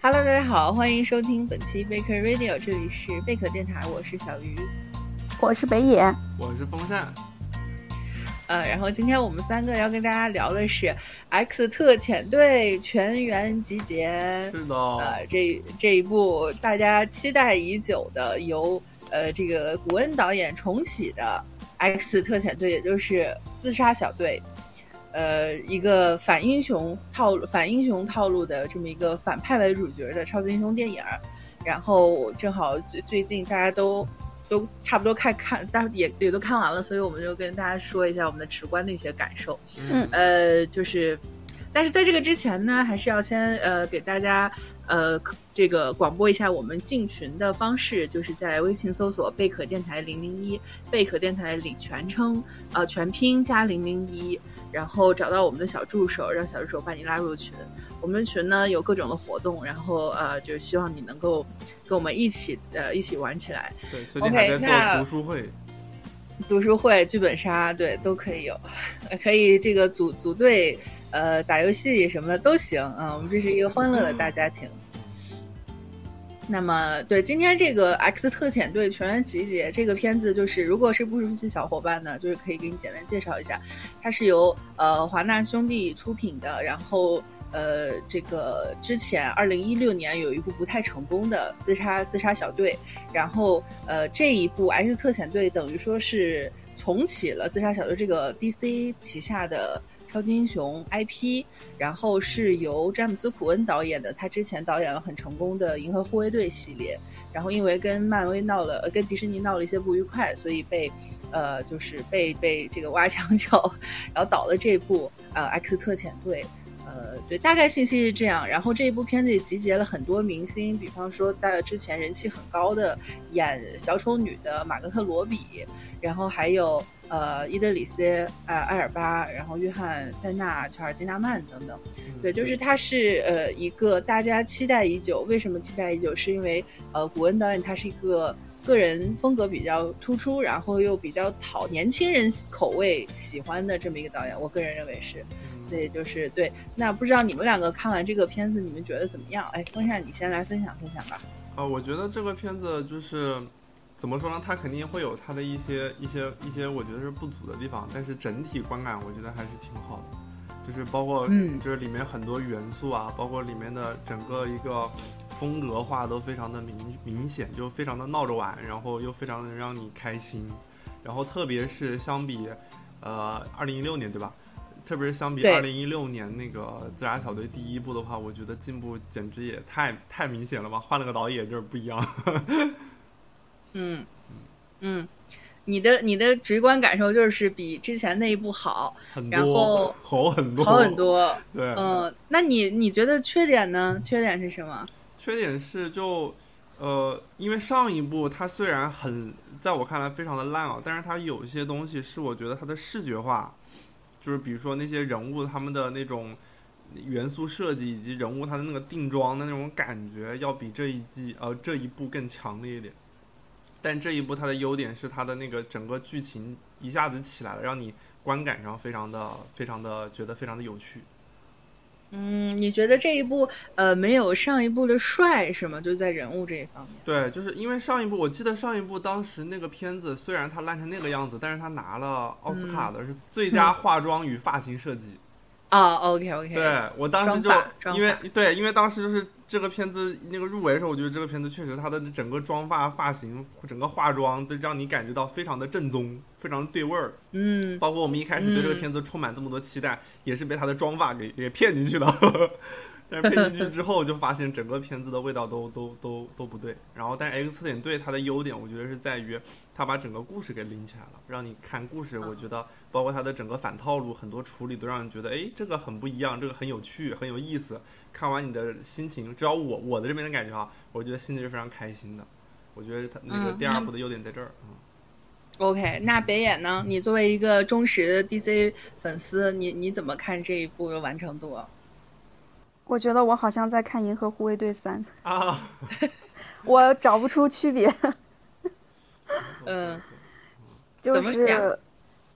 Hello，大家好，欢迎收听本期贝壳 Radio，这里是贝壳电台，我是小鱼，我是北野，我是风扇。呃，然后今天我们三个要跟大家聊的是《X 特遣队全员集结》，是的，呃，这这一部大家期待已久的由呃这个古恩导演重启的《X 特遣队》，也就是自杀小队。呃，一个反英雄套路、反英雄套路的这么一个反派为主角的超级英雄电影然后正好最最近大家都都差不多看看，大也也都看完了，所以我们就跟大家说一下我们的直观的一些感受。嗯，呃，就是，但是在这个之前呢，还是要先呃给大家。呃，这个广播一下我们进群的方式，就是在微信搜索“贝壳电台零零一”，贝壳电台领全称，呃，全拼加零零一，然后找到我们的小助手，让小助手把你拉入群。我们群呢有各种的活动，然后呃，就希望你能够跟我们一起呃一起玩起来。对，最近还在做读书会，读书会、剧本杀，对，都可以有，可以这个组组队。呃，打游戏什么的都行啊，我们这是一个欢乐的大家庭。那么，对今天这个《X 特遣队全员集结》这个片子，就是如果是不熟悉小伙伴呢，就是可以给你简单介绍一下，它是由呃华纳兄弟出品的。然后，呃，这个之前二零一六年有一部不太成功的《自杀自杀小队》，然后呃这一部《X 特遣队》等于说是重启了《自杀小队》这个 DC 旗下的。超级英雄 IP，然后是由詹姆斯·库恩导演的。他之前导演了很成功的《银河护卫队》系列，然后因为跟漫威闹了，跟迪士尼闹了一些不愉快，所以被，呃，就是被被这个挖墙 脚，然后导了这部呃《X 特遣队》。呃，对，大概信息是这样。然后这一部片子也集结了很多明星，比方说大之前人气很高的演小丑女的马格特·罗比，然后还有。呃，伊德里斯、呃，埃尔巴，然后约翰·塞纳、乔尔金纳曼等等，对，就是他是呃一个大家期待已久。为什么期待已久？是因为呃，古恩导演他是一个个人风格比较突出，然后又比较讨年轻人口味喜欢的这么一个导演。我个人认为是，所以就是对。那不知道你们两个看完这个片子，你们觉得怎么样？哎，风扇，你先来分享分享吧。啊，我觉得这个片子就是。怎么说呢？它肯定会有它的一些一些一些，我觉得是不足的地方。但是整体观感，我觉得还是挺好的。就是包括，就是里面很多元素啊，包括里面的整个一个风格化都非常的明明显，就非常的闹着玩，然后又非常的让你开心。然后特别是相比，呃，二零一六年对吧？特别是相比二零一六年那个《自杀小队》第一部的话，我觉得进步简直也太太明显了吧！换了个导演就是不一样。嗯嗯你的你的直观感受就是比之前那一部好，然后好很多，好 很多。对，嗯，那你你觉得缺点呢？缺点是什么？缺点是就呃，因为上一部它虽然很在我看来非常的烂啊，但是它有一些东西是我觉得它的视觉化，就是比如说那些人物他们的那种元素设计以及人物他的那个定妆的那种感觉，要比这一季呃这一部更强烈一点。但这一部它的优点是它的那个整个剧情一下子起来了，让你观感上非常的、非常的觉得非常的有趣。嗯，你觉得这一部呃没有上一部的帅是吗？就在人物这一方面。对，就是因为上一部我记得上一部当时那个片子虽然它烂成那个样子，但是它拿了奥斯卡的是最佳化妆与发型设计。啊，OK OK。对我当时就因为对，因为当时就是。这个片子那个入围的时候，我觉得这个片子确实它的整个妆发、发型、整个化妆都让你感觉到非常的正宗，非常的对味儿。嗯，包括我们一开始对这个片子充满这么多期待，也是被它的妆发给给骗进去了。但是配进去 之后，就发现整个片子的味道都都都都不对。然后，但是 X 特遣队它的优点，我觉得是在于它把整个故事给拎起来了，让你看故事。我觉得包括它的整个反套路，很多处理都让你觉得，哎，这个很不一样，这个很有趣，很有意思。看完你的心情，只要我我的这边的感觉哈，我觉得心情是非常开心的。我觉得它那个第二部的优点在这儿。嗯。OK，那北野呢？你作为一个忠实的 DC 粉丝，你你怎么看这一部的完成度？我觉得我好像在看《银河护卫队三》啊，我找不出区别。嗯，就是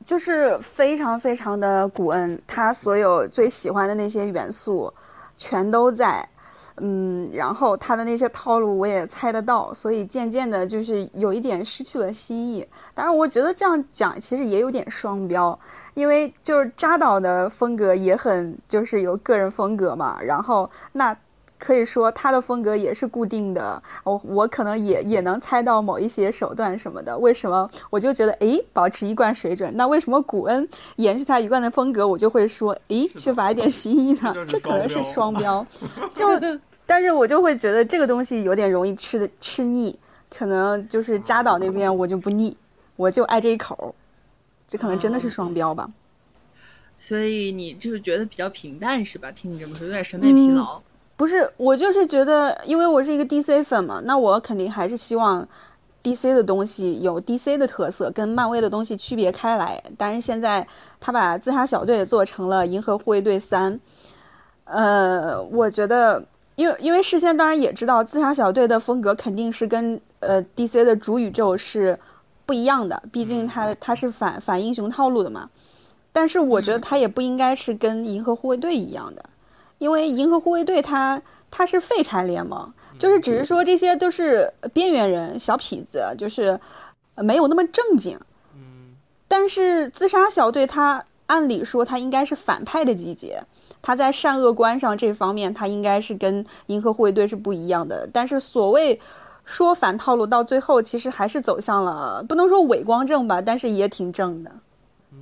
就是非常非常的古恩，他所有最喜欢的那些元素全都在。嗯，然后他的那些套路我也猜得到，所以渐渐的就是有一点失去了新意。当然，我觉得这样讲其实也有点双标，因为就是扎导的风格也很就是有个人风格嘛，然后那。可以说他的风格也是固定的，我我可能也也能猜到某一些手段什么的。为什么我就觉得哎，保持一贯水准？那为什么古恩延续他一贯的风格，我就会说哎，缺乏一点新意呢？这可能是双标。就，但是我就会觉得这个东西有点容易吃的吃腻，可能就是扎导那边我就不腻，我就爱这一口，这可能真的是双标吧。所以你就是觉得比较平淡是吧？听你这么说，有点审美疲劳。不是，我就是觉得，因为我是一个 DC 粉嘛，那我肯定还是希望 DC 的东西有 DC 的特色，跟漫威的东西区别开来。但是现在他把自杀小队做成了银河护卫队三，呃，我觉得，因为因为事先当然也知道自杀小队的风格肯定是跟呃 DC 的主宇宙是不一样的，毕竟他他是反反英雄套路的嘛。但是我觉得他也不应该是跟银河护卫队一样的。因为银河护卫队它它是废柴联盟，就是只是说这些都是边缘人、小痞子，就是没有那么正经。嗯。但是自杀小队它按理说它应该是反派的集结，它在善恶观上这方面它应该是跟银河护卫队是不一样的。但是所谓说反套路，到最后其实还是走向了不能说伪光正吧，但是也挺正的，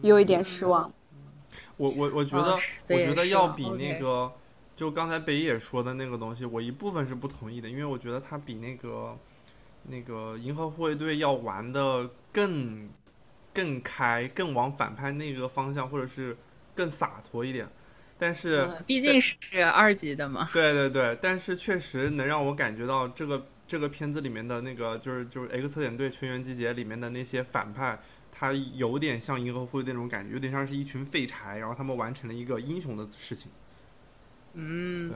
有一点失望。我我我觉得我觉得要比那个。就刚才北野说的那个东西，我一部分是不同意的，因为我觉得他比那个那个银河护卫队要玩的更更开，更往反派那个方向，或者是更洒脱一点。但是毕竟是二级的嘛。对对对，但是确实能让我感觉到这个这个片子里面的那个就是就是 X 特遣队全员集结里面的那些反派，他有点像银河护卫队那种感觉，有点像是一群废柴，然后他们完成了一个英雄的事情。嗯，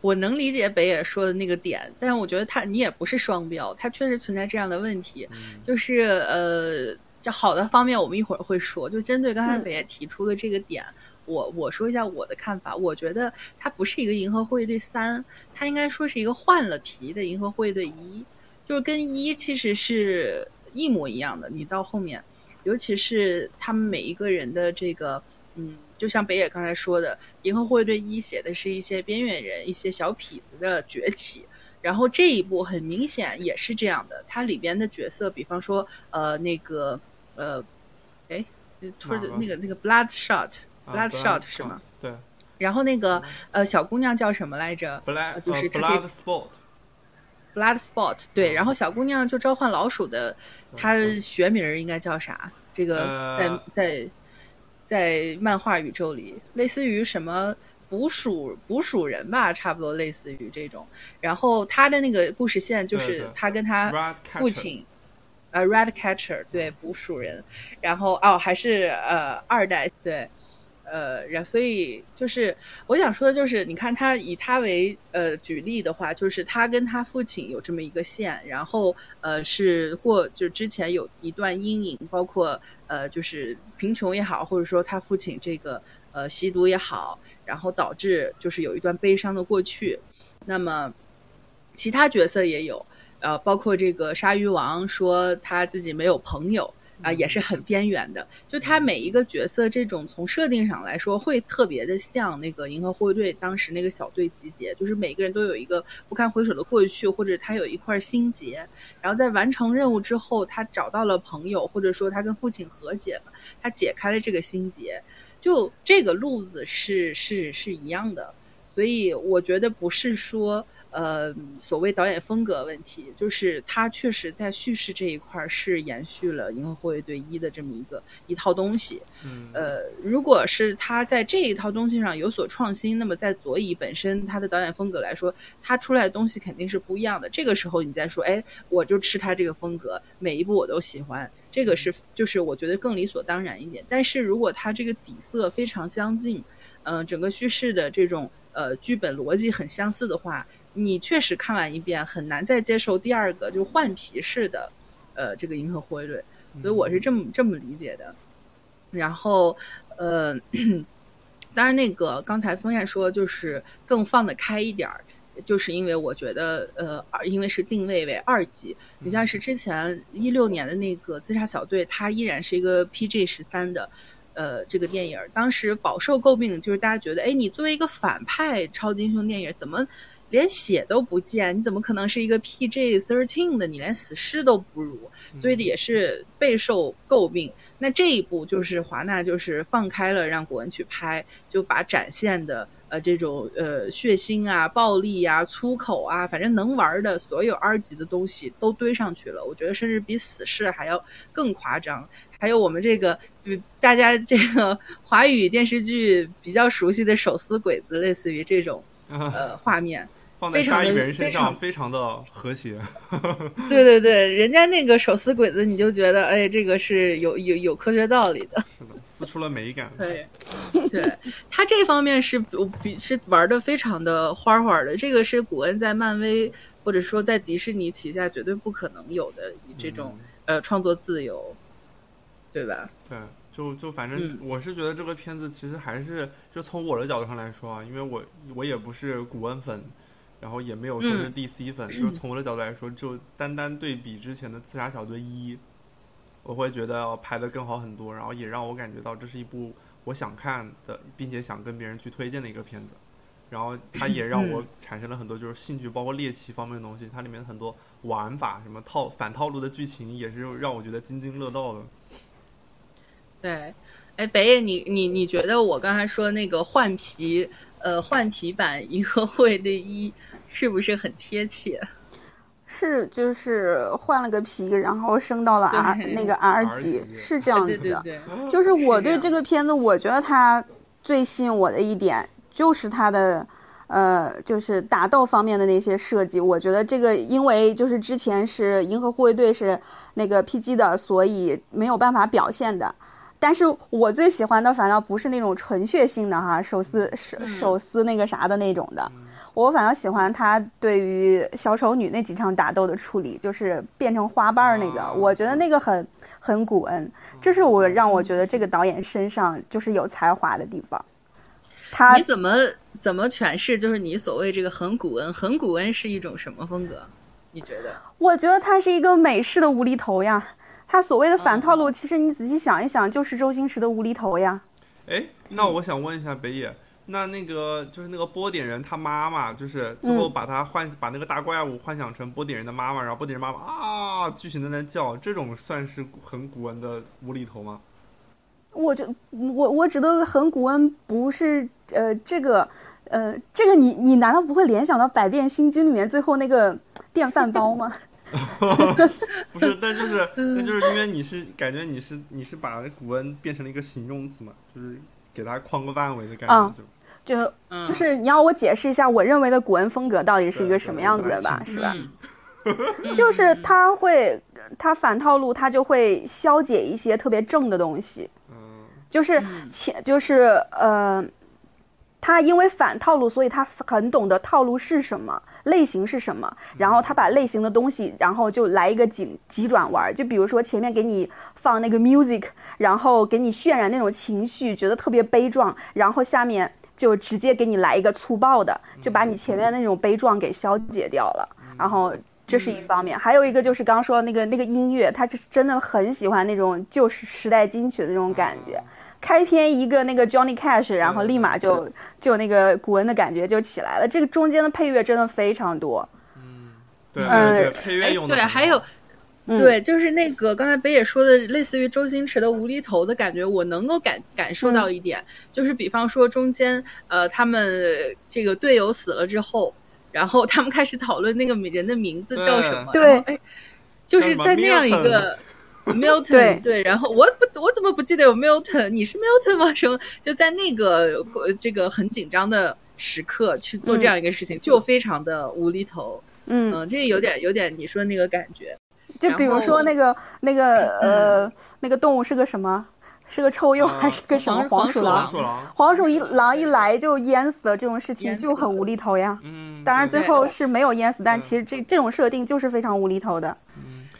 我能理解北野说的那个点，但是我觉得他你也不是双标，他确实存在这样的问题，就是呃，这好的方面我们一会儿会说，就针对刚才北野提出的这个点，我我说一下我的看法，我觉得它不是一个银河护卫队三，它应该说是一个换了皮的银河护卫队一，就是跟一其实是一模一样的，你到后面，尤其是他们每一个人的这个嗯。就像北野刚才说的，《银河护卫队一》写的是一些边缘人、一些小痞子的崛起，然后这一部很明显也是这样的。它里边的角色，比方说，呃，那个，呃，哎，突然那个那个 Bloodshot，Bloodshot 是吗？对。然后那个呃小姑娘叫什么来着？Blood，就是 Bloodsport。Bloodsport，对。然后小姑娘就召唤老鼠的，她学名应该叫啥？这个在在。在漫画宇宙里，类似于什么捕鼠捕鼠人吧，差不多类似于这种。然后他的那个故事线就是他跟他父亲，呃，Red Catcher，对，捕鼠人。然后哦，还是呃二代，对。呃，然所以就是我想说的，就是你看他以他为呃举例的话，就是他跟他父亲有这么一个线，然后呃是过就之前有一段阴影，包括呃就是贫穷也好，或者说他父亲这个呃吸毒也好，然后导致就是有一段悲伤的过去。那么其他角色也有，呃，包括这个鲨鱼王说他自己没有朋友。啊，也是很边缘的。就他每一个角色，这种从设定上来说，会特别的像那个银河护卫队当时那个小队集结，就是每个人都有一个不堪回首的过去，或者他有一块心结。然后在完成任务之后，他找到了朋友，或者说他跟父亲和解了，他解开了这个心结。就这个路子是是是一样的，所以我觉得不是说。呃，所谓导演风格问题，就是他确实在叙事这一块是延续了《银河护卫队一》的这么一个一套东西。嗯，呃，如果是他在这一套东西上有所创新，那么在佐伊本身他的导演风格来说，他出来的东西肯定是不一样的。这个时候你再说，哎，我就吃他这个风格，每一部我都喜欢，这个是就是我觉得更理所当然一点。但是如果他这个底色非常相近，嗯，整个叙事的这种呃剧本逻辑很相似的话。你确实看完一遍很难再接受第二个就换皮式的，呃，这个银河护卫队，所以我是这么这么理解的。然后，呃，当然那个刚才风燕说就是更放得开一点儿，就是因为我觉得，呃，因为是定位为二级。你像是之前一六年的那个《自杀小队》，它依然是一个 PG 十三的，呃，这个电影，当时饱受诟病，就是大家觉得，哎，你作为一个反派超级英雄电影，怎么？连血都不见，你怎么可能是一个 PG thirteen 的？你连死尸都不如，所以也是备受诟病。那这一部就是华纳就是放开了让古恩去拍，就把展现的呃这种呃血腥啊、暴力啊、粗口啊，反正能玩的所有 R 级的东西都堆上去了。我觉得甚至比死侍还要更夸张。还有我们这个大家这个华语电视剧比较熟悉的手撕鬼子，类似于这种 呃画面。放在杀一人身上，非常的和谐。对对对，人家那个手撕鬼子，你就觉得，哎，这个是有有有科学道理的。是的，撕出了美感。对，对他这方面是比是玩的非常的花花的。这个是古恩在漫威或者说在迪士尼旗下绝对不可能有的这种呃创作自由，对吧？对，就就反正我是觉得这个片子其实还是就从我的角度上来说啊，因为我我也不是古恩粉。然后也没有说是 DC 粉，就是从我的角度来说，就单单对比之前的《刺杀小队一》，我会觉得要拍的更好很多，然后也让我感觉到这是一部我想看的，并且想跟别人去推荐的一个片子。然后它也让我产生了很多就是兴趣，包括猎奇方面的东西，它里面很多玩法，什么套反套路的剧情，也是让我觉得津津乐道的。对，哎，北野，你你你觉得我刚才说那个换皮？呃，换皮版银河护卫队一是不是很贴切？是，就是换了个皮，然后升到了 R 那个 R 级，是这样子的。就是我对这个片子，我觉得它最吸引我的一点就是它的呃，就是打斗方面的那些设计。我觉得这个，因为就是之前是银河护卫队是那个 PG 的，所以没有办法表现的。但是我最喜欢的反倒不是那种纯血性的哈手撕手手撕那个啥的那种的，我反倒喜欢他对于小丑女那几场打斗的处理，就是变成花瓣儿那个，我觉得那个很很古恩，这是我让我觉得这个导演身上就是有才华的地方。他你怎么怎么诠释？就是你所谓这个很古恩，很古恩是一种什么风格？你觉得？我觉得他是一个美式的无厘头呀。他所谓的反套路，其实你仔细想一想，就是周星驰的无厘头呀。哎，那我想问一下北野，那那个就是那个波点人他妈妈，就是最后把他幻把那个大怪物幻想成波点人的妈妈，然后波点人妈妈啊，剧情在那叫，这种算是很古文的无厘头吗？我就我我指的很古文不是呃这个呃这个你你难道不会联想到《百变星君》里面最后那个 电饭煲吗？不是，但就是，那就是因为你是感觉你是你是把古文变成了一个形容词嘛，就是给它框个范围的感觉，就。就就是你要我解释一下我认为的古文风格到底是一个什么样子的吧，是吧？就是他会他反套路，他就会消解一些特别正的东西，嗯，就是前就是呃。他因为反套路，所以他很懂得套路是什么类型是什么，然后他把类型的东西，然后就来一个急急转弯，就比如说前面给你放那个 music，然后给你渲染那种情绪，觉得特别悲壮，然后下面就直接给你来一个粗暴的，就把你前面那种悲壮给消解掉了。然后这是一方面，还有一个就是刚刚说的那个那个音乐，他是真的很喜欢那种旧时时代金曲的那种感觉。开篇一个那个 Johnny Cash，然后立马就就那个古文的感觉就起来了。这个中间的配乐真的非常多。嗯，对对，配乐用的。对，还有，对，就是那个刚才北野说的，类似于周星驰的无厘头的感觉，我能够感感受到一点，就是比方说中间，呃，他们这个队友死了之后，然后他们开始讨论那个人的名字叫什么。对，哎，就是在那样一个。Milton 对，然后我不我怎么不记得有 Milton？你是 Milton 吗？什么就在那个这个很紧张的时刻去做这样一个事情，就非常的无厘头。嗯嗯，这个有点有点你说那个感觉。就比如说那个那个呃那个动物是个什么？是个臭鼬还是个什么黄鼠狼？黄鼠一狼一来就淹死了，这种事情就很无厘头呀。嗯，当然最后是没有淹死，但其实这这种设定就是非常无厘头的。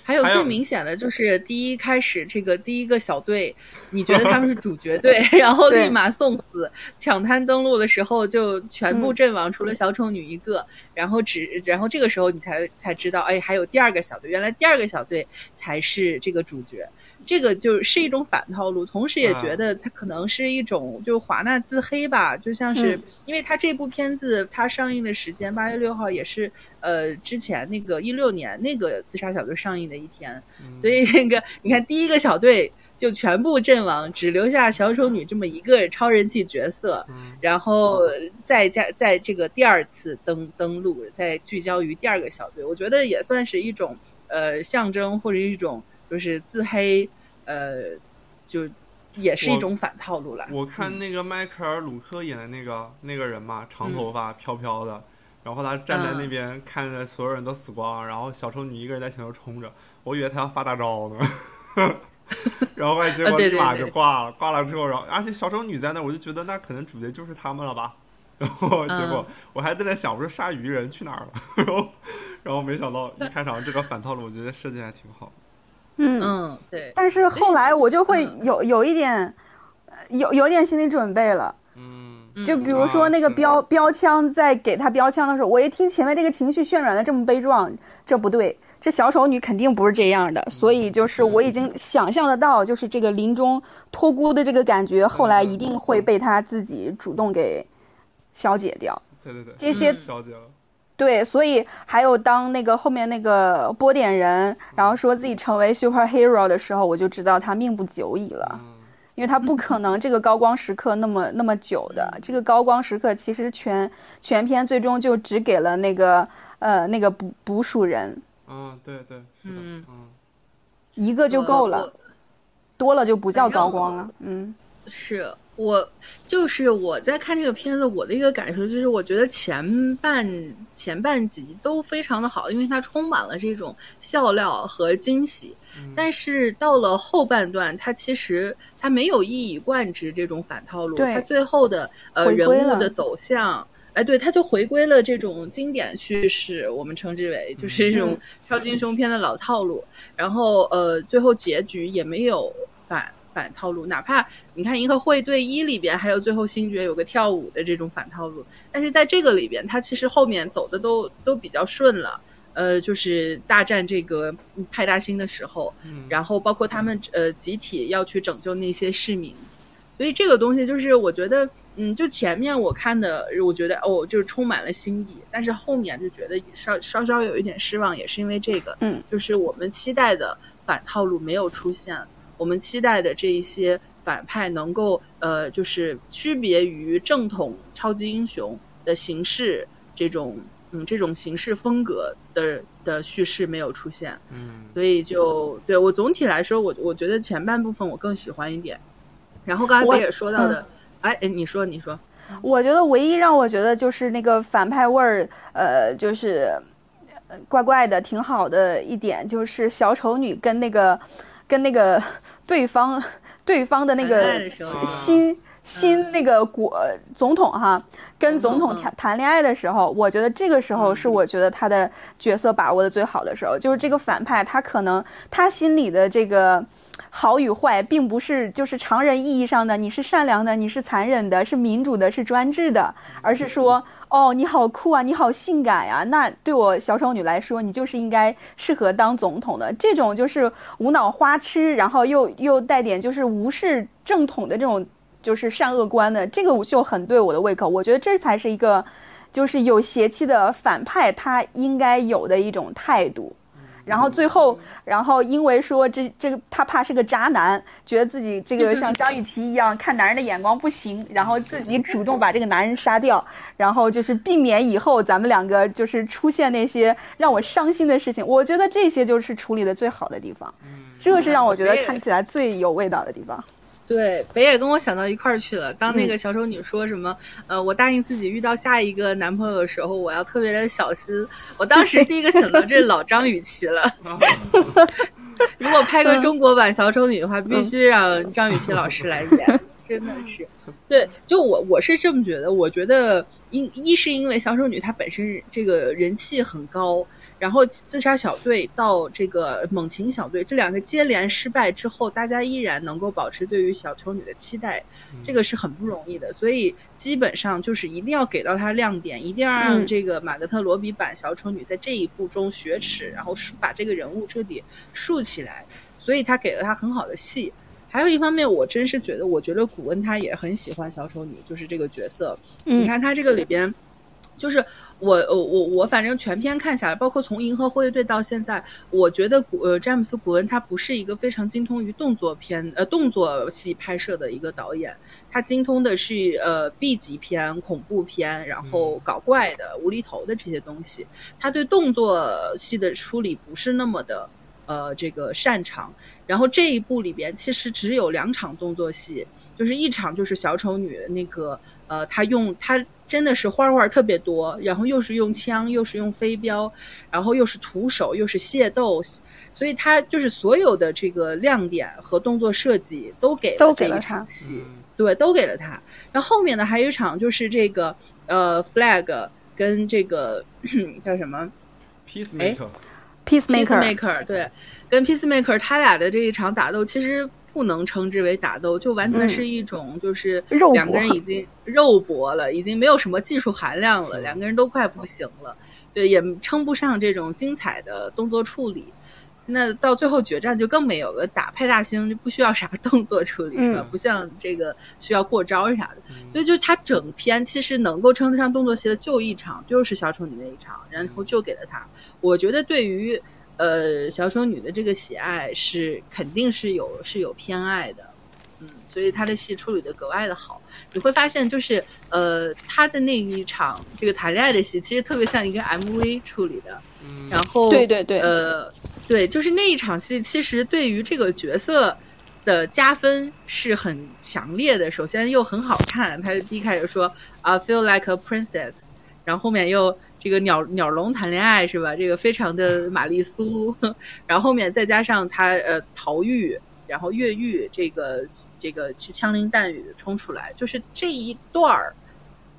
还有最明显的就是第一开始这个第一个小队，你觉得他们是主角队，然后立马送死，抢滩登陆的时候就全部阵亡，除了小丑女一个，然后只然后这个时候你才才知道，哎，还有第二个小队，原来第二个小队才是这个主角。这个就是一种反套路，同时也觉得它可能是一种就华纳自黑吧，就像是因为它这部片子它上映的时间八月六号也是呃之前那个一六年那个自杀小队上映的一天，所以那个你看第一个小队就全部阵亡，只留下小丑女这么一个超人气角色，然后再加在这个第二次登登陆，再聚焦于第二个小队，我觉得也算是一种呃象征或者一种就是自黑。呃，就也是一种反套路了。我看那个迈克尔·鲁克演的那个那个人嘛，长头发飘飘的，然后他站在那边看着所有人都死光，然后小丑女一个人在前头冲着，我以为他要发大招呢，然后结果立马就挂了。挂了之后，然后而且小丑女在那，我就觉得那可能主角就是他们了吧。然后结果我还在那想，我说鲨鱼人去哪儿了？然后然后没想到一开场这个反套路，我觉得设计还挺好。嗯嗯，对。但是后来我就会有有一点，有有点心理准备了。嗯，就比如说那个标标枪在给他标枪的时候，我一听前面这个情绪渲染的这么悲壮，这不对，这小丑女肯定不是这样的。所以就是我已经想象得到，就是这个临终托孤的这个感觉，后来一定会被他自己主动给消解掉。对对对，这些消解了。对，所以还有当那个后面那个波点人，然后说自己成为 superhero 的时候，我就知道他命不久矣了，因为他不 可能这个高光时刻那么那么久的。这个高光时刻其实全全篇最终就只给了那个呃那个捕捕鼠人。嗯，对对，是的，嗯，一个就够了，多了就不叫高光了。嗯。是我，就是我在看这个片子，我的一个感受就是，我觉得前半前半集都非常的好，因为它充满了这种笑料和惊喜。但是到了后半段，它其实它没有一以贯之这种反套路，它最后的呃人物的走向，哎，对，它就回归了这种经典叙事，我们称之为就是这种超级英雄片的老套路。然后呃，最后结局也没有反。反套路，哪怕你看《银河护卫队一》里边，还有最后星爵有个跳舞的这种反套路，但是在这个里边，它其实后面走的都都比较顺了。呃，就是大战这个派大星的时候，然后包括他们呃集体要去拯救那些市民，所以这个东西就是我觉得，嗯，就前面我看的，我觉得哦，就是充满了新意，但是后面就觉得稍稍稍有一点失望，也是因为这个，嗯，就是我们期待的反套路没有出现。我们期待的这一些反派能够呃，就是区别于正统超级英雄的形式，这种嗯，这种形式风格的的叙事没有出现，嗯，所以就对我总体来说，我我觉得前半部分我更喜欢一点。然后刚才我也说到的，哎哎，你说你说，我觉得唯一让我觉得就是那个反派味儿，呃，就是怪怪的，挺好的一点，就是小丑女跟那个。跟那个对方对方的那个新新那个国总统哈，跟总统谈谈恋爱的时候，我觉得这个时候是我觉得他的角色把握的最好的时候，就是这个反派他可能他心里的这个。好与坏，并不是就是常人意义上的你是善良的，你是残忍的，是民主的，是专制的，而是说，哦，你好酷啊，你好性感呀，那对我小丑女来说，你就是应该适合当总统的。这种就是无脑花痴，然后又又带点就是无视正统的这种就是善恶观的，这个就很对我的胃口。我觉得这才是一个就是有邪气的反派他应该有的一种态度。然后最后，然后因为说这这个他怕是个渣男，觉得自己这个 像张雨绮一样看男人的眼光不行，然后自己主动把这个男人杀掉，然后就是避免以后咱们两个就是出现那些让我伤心的事情。我觉得这些就是处理的最好的地方，这个是让我觉得看起来最有味道的地方。对，北野跟我想到一块儿去了。当那个小丑女说什么，呃，我答应自己遇到下一个男朋友的时候，我要特别的小心。我当时第一个想到这老张雨绮了。如果拍个中国版小丑女的话，必须让张雨绮老师来演。真的是，对，就我我是这么觉得，我觉得因一是因为小丑女她本身这个人气很高，然后自杀小队到这个猛禽小队这两个接连失败之后，大家依然能够保持对于小丑女的期待，这个是很不容易的，所以基本上就是一定要给到她亮点，一定要让这个马格特罗比版小丑女在这一部中雪耻，然后把这个人物彻底竖起来，所以他给了她很好的戏。还有一方面，我真是觉得，我觉得古恩他也很喜欢小丑女，就是这个角色。你看他这个里边，就是我我我我反正全篇看下来，包括从《银河护卫队》到现在，我觉得古呃詹姆斯古恩他不是一个非常精通于动作片呃动作戏拍摄的一个导演，他精通的是呃 B 级片、恐怖片，然后搞怪的、无厘头的这些东西。他对动作戏的处理不是那么的。呃，这个擅长，然后这一部里边其实只有两场动作戏，就是一场就是小丑女那个，呃，她用她真的是花花特别多，然后又是用枪，又是用飞镖，然后又是徒手，又是械斗，所以她就是所有的这个亮点和动作设计都给都给了场戏，对，都给了她。然后后面呢还有一场就是这个呃，flag 跟这个 叫什么，peacemaker。Peacemaker 对，跟 Peacemaker 他俩的这一场打斗其实不能称之为打斗，就完全是一种就是两个人已经 肉搏了，已经没有什么技术含量了，两个人都快不行了，对，也称不上这种精彩的动作处理。那到最后决战就更没有了，打派大星就不需要啥动作处理是吧？不像这个需要过招啥的，所以就他整篇其实能够称得上动作戏的就一场，就是小丑女那一场，然后就给了他。我觉得对于呃小丑女的这个喜爱是肯定是有是有偏爱的，嗯，所以他的戏处理的格外的好。你会发现就是呃他的那一场这个谈恋爱的戏，其实特别像一个 MV 处理的。然后，对对对，呃，对，就是那一场戏，其实对于这个角色的加分是很强烈的。首先又很好看，他第一开始说啊，feel like a princess，然后后面又这个鸟鸟笼谈恋爱是吧？这个非常的玛丽苏，然后后面再加上他呃逃狱，然后越狱，这个这个是枪林弹雨冲出来，就是这一段儿。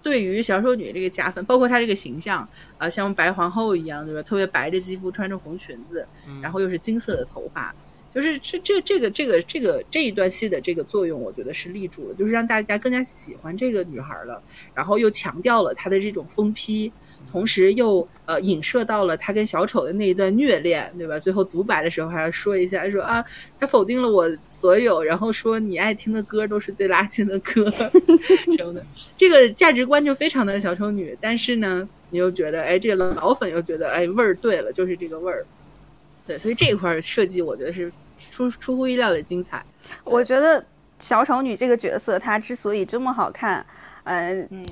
对于小丑女这个加分，包括她这个形象，呃，像白皇后一样，对吧？特别白的肌肤，穿着红裙子，然后又是金色的头发，就是这这这个这个这个这一段戏的这个作用，我觉得是立住了，就是让大家更加喜欢这个女孩了，然后又强调了她的这种疯批。同时又呃影射到了他跟小丑的那一段虐恋，对吧？最后独白的时候还要说一下，说啊，他否定了我所有，然后说你爱听的歌都是最垃圾的歌 什么的，这个价值观就非常的小丑女。但是呢，你又觉得，哎，这个老粉又觉得，哎，味儿对了，就是这个味儿。对，所以这一块设计我觉得是出出乎意料的精彩。我觉得小丑女这个角色，她之所以这么好看，嗯嗯。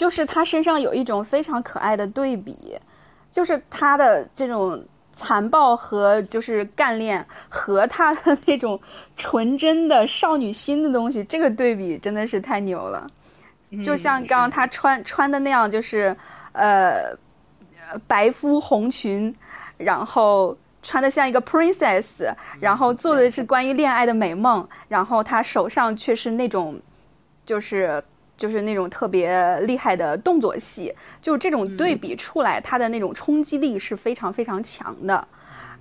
就是他身上有一种非常可爱的对比，就是他的这种残暴和就是干练，和他的那种纯真的少女心的东西，这个对比真的是太牛了。就像刚刚他穿穿的那样，就是呃白肤红裙，然后穿的像一个 princess，然后做的是关于恋爱的美梦，然后他手上却是那种就是。就是那种特别厉害的动作戏，就这种对比出来，它的那种冲击力是非常非常强的。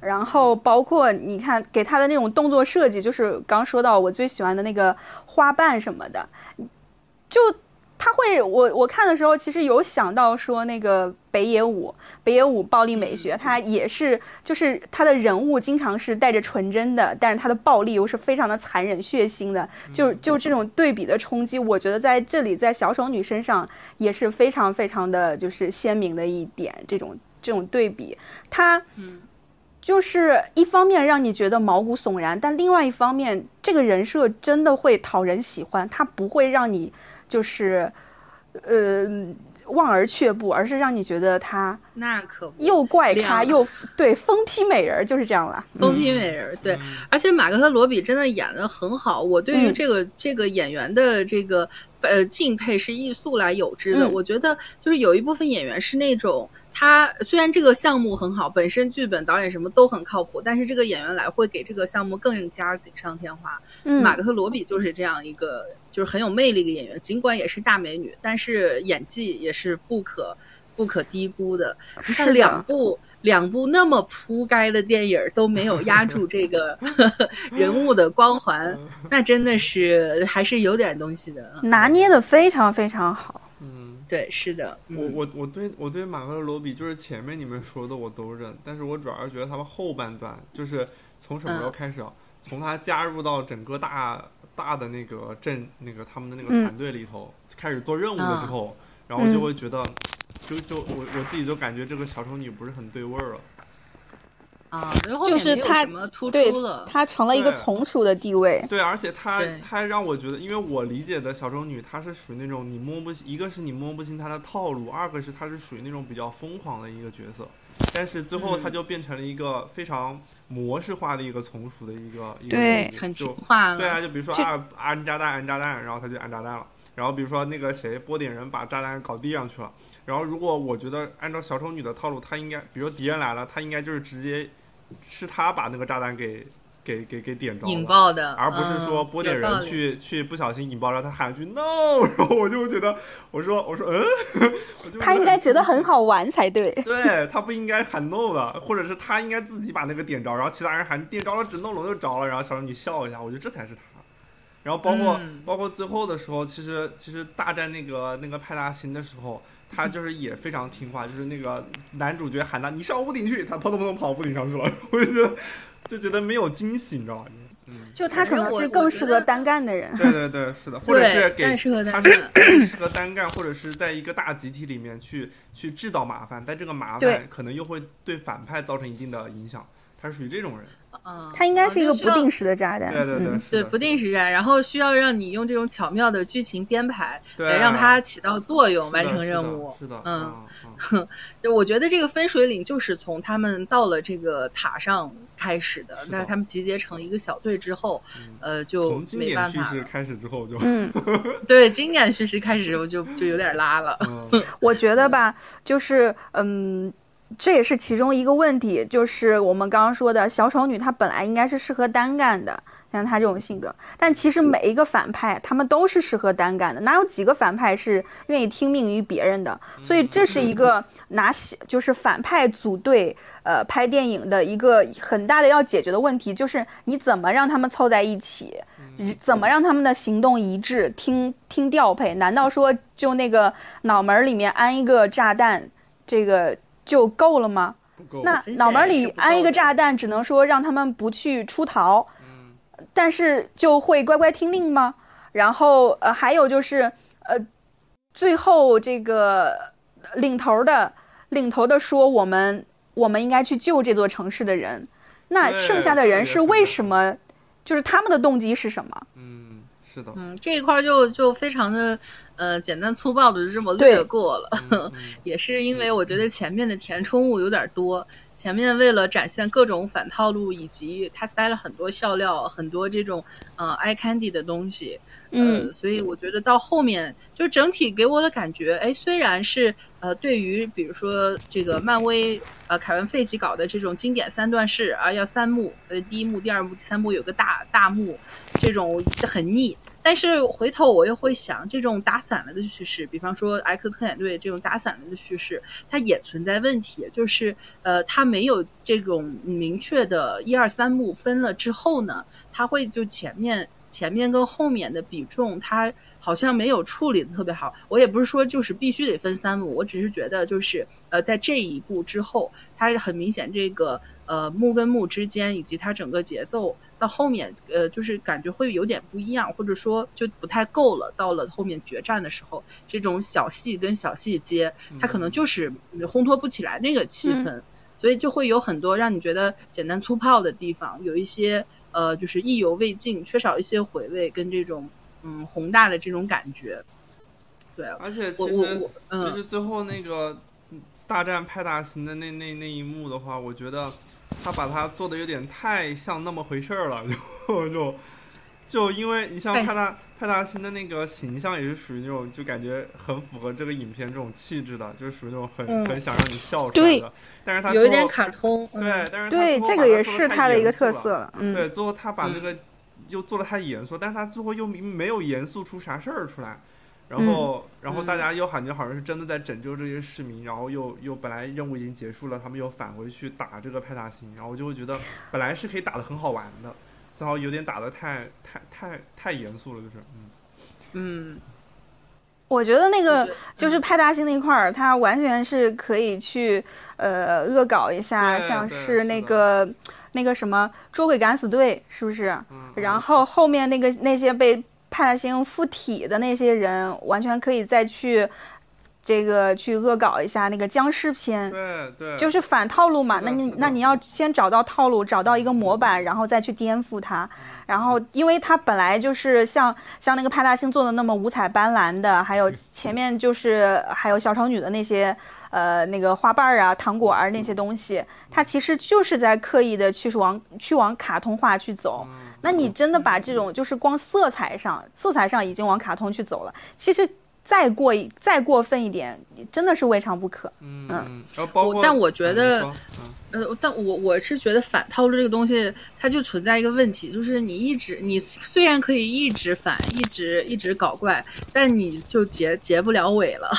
然后包括你看给他的那种动作设计，就是刚说到我最喜欢的那个花瓣什么的，就。他会，我我看的时候，其实有想到说那个北野武，北野武暴力美学，他也是，就是他的人物经常是带着纯真的，但是他的暴力又是非常的残忍血腥的，就就这种对比的冲击，我觉得在这里在小丑女身上也是非常非常的就是鲜明的一点，这种这种对比，他，就是一方面让你觉得毛骨悚然，但另外一方面，这个人设真的会讨人喜欢，他不会让你。就是，呃，望而却步，而是让你觉得他那可又怪咖又 对疯批美人就是这样了。疯批美人对，而且马克特罗比真的演的很好。我对于这个这个演员的这个呃敬佩是一素来有之的。我觉得就是有一部分演员是那种。他虽然这个项目很好，本身剧本、导演什么都很靠谱，但是这个演员来会给这个项目更加锦上添花。嗯，马克·罗比就是这样一个，就是很有魅力的演员，尽管也是大美女，但是演技也是不可不可低估的。你看两部两部那么铺盖的电影都没有压住这个 人物的光环，那真的是还是有点东西的，拿捏的非常非常好。嗯，对，是的。我我我对我对马克·罗比就是前面你们说的我都认，但是我主要是觉得他们后半段就是从什么时候开始啊？从他加入到整个大大的那个镇那个他们的那个团队里头，开始做任务了之后，然后就会觉得，就就我我自己就感觉这个小丑女不是很对味儿了。啊，就是他对，他成了一个从属的地位。对，而且他他让我觉得，因为我理解的小丑女，她是属于那种你摸不，一个是你摸不清她的套路，二个是她是属于那种比较疯狂的一个角色。但是最后她就变成了一个非常模式化的一个从属的一个一个对，很听话对啊，就比如说啊，安炸弹，安炸弹，然后他就安炸弹了。然后比如说那个谁，波点人把炸弹搞地上去了。然后如果我觉得按照小丑女的套路，她应该，比如敌人来了，她应该就是直接。是他把那个炸弹给给给给点着引爆的，而不是说波点人去去不小心引爆了，他喊一句 no，然后我就觉得，我说我说嗯，他应该觉得很好玩才对，对他不应该喊 no 的，或者是他应该自己把那个点着，然后其他人喊点着了，整栋楼就着了，然后小丑女笑一下，我觉得这才是他。然后包括包括最后的时候，其实其实大战那个那个派大星的时候。他就是也非常听话，就是那个男主角喊他你上屋顶去，他砰砰砰跑屋顶上去了。我就觉得就觉得没有惊喜，你知道吗？嗯，就他可能是更适合单干的人。对对对，是的，或者是给他是 适合单干，或者是在一个大集体里面去去制造麻烦，但这个麻烦可能又会对反派造成一定的影响。他是属于这种人，嗯，他应该是一个不定时的炸弹，对对对，对不定时炸弹，然后需要让你用这种巧妙的剧情编排来让它起到作用，完成任务。是的，嗯，就我觉得这个分水岭就是从他们到了这个塔上开始的，那他们集结成一个小队之后，呃，就没办法。从经典叙事开始之后就，嗯，对，经典叙事开始之后就就有点拉了。我觉得吧，就是嗯。这也是其中一个问题，就是我们刚刚说的小丑女，她本来应该是适合单干的，像她这种性格。但其实每一个反派，他们都是适合单干的，哪有几个反派是愿意听命于别人的？所以这是一个拿就是反派组队呃拍电影的一个很大的要解决的问题，就是你怎么让他们凑在一起，怎么让他们的行动一致，听听调配？难道说就那个脑门里面安一个炸弹，这个？就够了吗？那脑门里安一个炸弹，只能说让他们不去出逃，但是就会乖乖听令吗？然后呃，还有就是呃，最后这个领头的领头的说，我们我们应该去救这座城市的人，那剩下的人是为什么？就是他们的动机是什么？嗯，是的，嗯，这一块就就非常的。呃，简单粗暴的就这么略过了，也是因为我觉得前面的填充物有点多。前面为了展现各种反套路，以及他塞了很多笑料，很多这种呃 eye candy 的东西，嗯，所以我觉得到后面就整体给我的感觉，哎，虽然是呃对于比如说这个漫威呃凯文费奇搞的这种经典三段式啊，要三幕，呃第一幕、第二幕、第三幕有个大大幕，这种很腻。但是回头我又会想，这种打散了的叙事，比方说《艾克特遣队》这种打散了的叙事，它也存在问题，就是呃，它没有这种明确的一二三幕分了之后呢，它会就前面前面跟后面的比重，它好像没有处理的特别好。我也不是说就是必须得分三幕，我只是觉得就是呃，在这一步之后，它很明显这个呃幕跟幕之间以及它整个节奏。到后面，呃，就是感觉会有点不一样，或者说就不太够了。到了后面决战的时候，这种小戏跟小细节，它可能就是烘托不起来那个气氛，所以就会有很多让你觉得简单粗暴的地方，有一些呃，就是意犹未尽，缺少一些回味跟这种嗯宏大的这种感觉。对，而且其实其实最后那个大战派大星的那那那一幕的话，我觉得。他把它做的有点太像那么回事儿了，就就就因为你像派大派大星的那个形象，也是属于那种就感觉很符合这个影片这种气质的，就是属于那种很很想让你笑出来的。但是他有一点卡通。对，但是对这个也是他的一个特色。嗯。对，最后他把这个又做的太严肃，但是他最后又没有严肃出啥事儿出来。然后，然后大家又感觉好像是真的在拯救这些市民，然后又又本来任务已经结束了，他们又返回去打这个派大星，然后就会觉得本来是可以打的很好玩的，最后有点打的太太太太严肃了，就是嗯嗯，我觉得那个就是派大星那块儿，他完全是可以去呃恶搞一下，像是那个那个什么捉鬼敢死队，是不是？然后后面那个那些被。派大星附体的那些人，完全可以再去，这个去恶搞一下那个僵尸片，对对，就是反套路嘛。那你那你要先找到套路，找到一个模板，然后再去颠覆它。然后，因为它本来就是像像那个派大星做的那么五彩斑斓的，还有 前面就是还有小丑女的那些呃那个花瓣儿啊、糖果儿那些东西，它其实就是在刻意的去往去往卡通化去走。那你真的把这种就是光色彩上，色彩上已经往卡通去走了。其实再过一再过分一点，真的是未尝不可。嗯嗯。我但我觉得，呃，但我我是觉得反套路这个东西，它就存在一个问题，就是你一直你虽然可以一直反，一直一直搞怪，但你就结结不了尾了。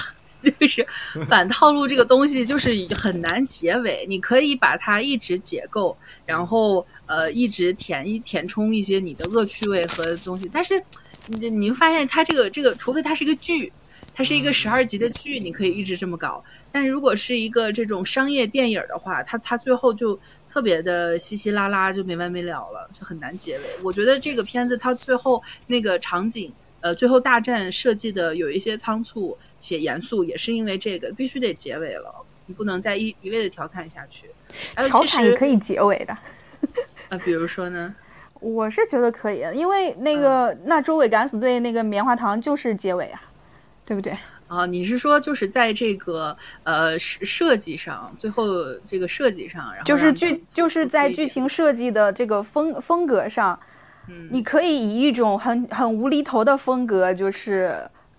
就是反套路这个东西，就是很难结尾。你可以把它一直解构，然后呃一直填一填充一些你的恶趣味和东西。但是你你会发现，它这个这个，除非它是一个剧，它是一个十二集的剧，你可以一直这么搞。但如果是一个这种商业电影的话，它它最后就特别的稀稀拉拉，就没完没了了，就很难结尾。我觉得这个片子它最后那个场景。呃，最后大战设计的有一些仓促且严肃，也是因为这个必须得结尾了，你不能再一一味的调侃下去。调侃也可以结尾的。呃，比如说呢？我是觉得可以，因为那个那周伟敢死队那个棉花糖就是结尾啊，对不对？啊，你是说就是在这个呃设设计上，最后这个设计上，然后就是剧就是在剧情设计的这个风风格上。你可以以一种很很无厘头的风格，就是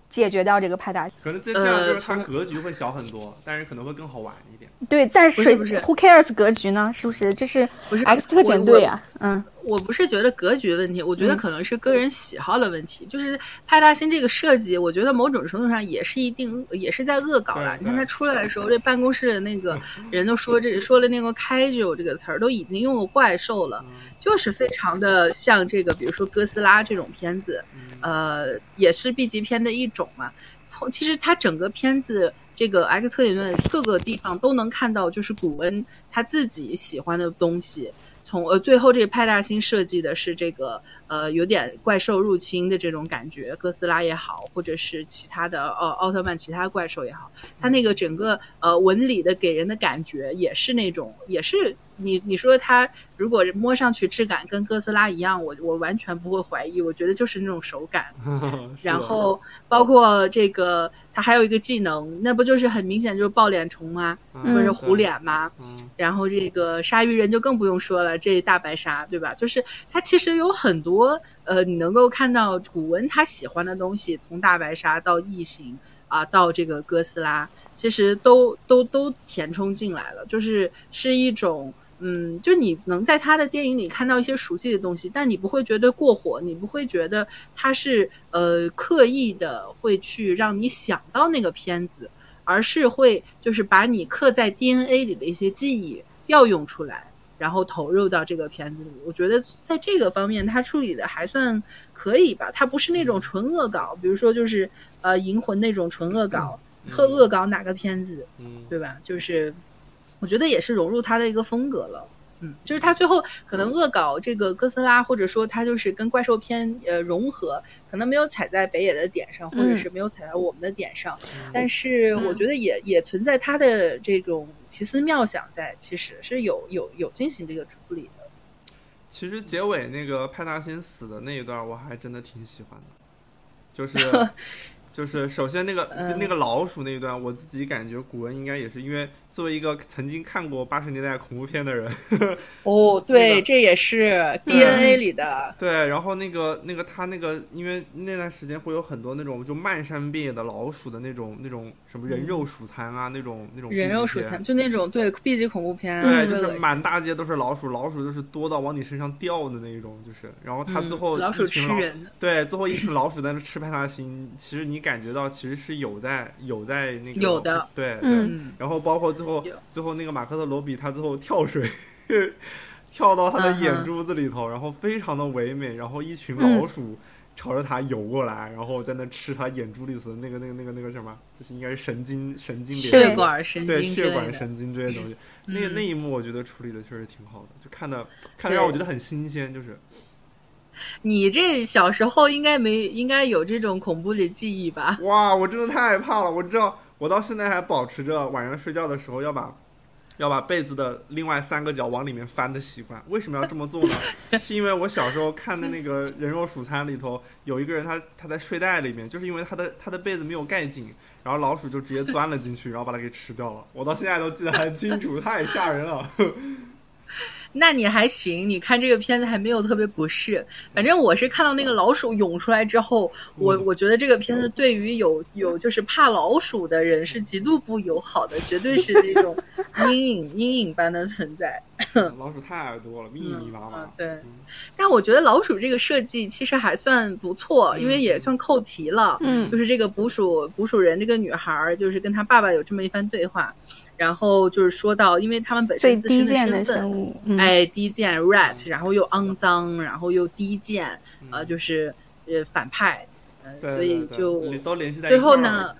解决掉这个派大星。可能这这样就是它格局会小很多，但是可能会更好玩一点。对，但是谁不是？Who cares 格局呢？是不是？这是不是 X 特遣队啊？嗯。我不是觉得格局问题，我觉得可能是个人喜好的问题。就是派大星这个设计，我觉得某种程度上也是一定也是在恶搞了。你看他出来的时候，这办公室的那个人都说这说了那个开就这个词儿，都已经用了怪兽了，就是非常的像这个，比如说哥斯拉这种片子，呃，也是 B 级片的一种嘛。从其实他整个片子这个 X 特点论各个地方都能看到，就是古恩他自己喜欢的东西。从呃最后这个派大星设计的是这个呃有点怪兽入侵的这种感觉，哥斯拉也好，或者是其他的呃奥特曼其他怪兽也好，它那个整个呃纹理的给人的感觉也是那种也是。你你说它如果摸上去质感跟哥斯拉一样，我我完全不会怀疑，我觉得就是那种手感。然后包括这个，它还有一个技能，那不就是很明显就是爆脸虫吗？或者虎脸吗？然后这个鲨鱼人就更不用说了，这大白鲨对吧？就是它其实有很多呃，你能够看到古文他喜欢的东西，从大白鲨到异形啊，到这个哥斯拉，其实都都都填充进来了，就是是一种。嗯，就你能在他的电影里看到一些熟悉的东西，但你不会觉得过火，你不会觉得他是呃刻意的会去让你想到那个片子，而是会就是把你刻在 DNA 里的一些记忆调用出来，然后投入到这个片子里。我觉得在这个方面他处理的还算可以吧，他不是那种纯恶搞，比如说就是呃银魂那种纯恶搞，特恶搞哪个片子，嗯，对吧？就是。我觉得也是融入他的一个风格了，嗯，就是他最后可能恶搞这个哥斯拉，或者说他就是跟怪兽片呃融合，可能没有踩在北野的点上，或者是没有踩在我们的点上，但是我觉得也也存在他的这种奇思妙想在，其实是有有有进行这个处理的。其实结尾那个派大星死的那一段，我还真的挺喜欢的，就是。就是首先那个那个老鼠那一段，我自己感觉古文应该也是因为作为一个曾经看过八十年代恐怖片的人，哦，对，这也是 DNA 里的。对，然后那个那个他那个，因为那段时间会有很多那种就漫山遍野的老鼠的那种那种什么人肉鼠餐啊，那种那种人肉鼠餐，就那种对 B 级恐怖片，对，就是满大街都是老鼠，老鼠就是多到往你身上掉的那一种，就是，然后他最后老鼠吃人，对，最后一群老鼠在那吃派大星，其实你感觉到其实是有在有在那个有的，对对，然后包括最后最后那个马克的罗比他最后跳水，跳到他的眼珠子里头，然后非常的唯美，然后一群老鼠朝着他游过来，然后在那吃他眼珠里头那个那个那个那个什么，就是应该是神经神经血管神经对血管神经这些东西，那个那一幕我觉得处理的确实挺好的，就看的看的让我觉得很新鲜，就是。你这小时候应该没应该有这种恐怖的记忆吧？哇，我真的太害怕了，我知道。我到现在还保持着晚上睡觉的时候要把，要把被子的另外三个角往里面翻的习惯。为什么要这么做呢？是因为我小时候看的那个人肉鼠餐里头有一个人，他他在睡袋里面，就是因为他的他的被子没有盖紧，然后老鼠就直接钻了进去，然后把它给吃掉了。我到现在都记得很清楚，太吓人了。那你还行，你看这个片子还没有特别不适。反正我是看到那个老鼠涌出来之后，我我觉得这个片子对于有有就是怕老鼠的人是极度不友好的，绝对是那种阴影阴影般的存在。老鼠太多了，密密麻麻。对，但我觉得老鼠这个设计其实还算不错，因为也算扣题了。嗯，就是这个捕鼠捕鼠人这个女孩，就是跟她爸爸有这么一番对话。然后就是说到，因为他们本身自身的身份，哎，低贱 rat，然后又肮脏，然后又低贱，呃，就是呃反派，呃，所以就最后呢，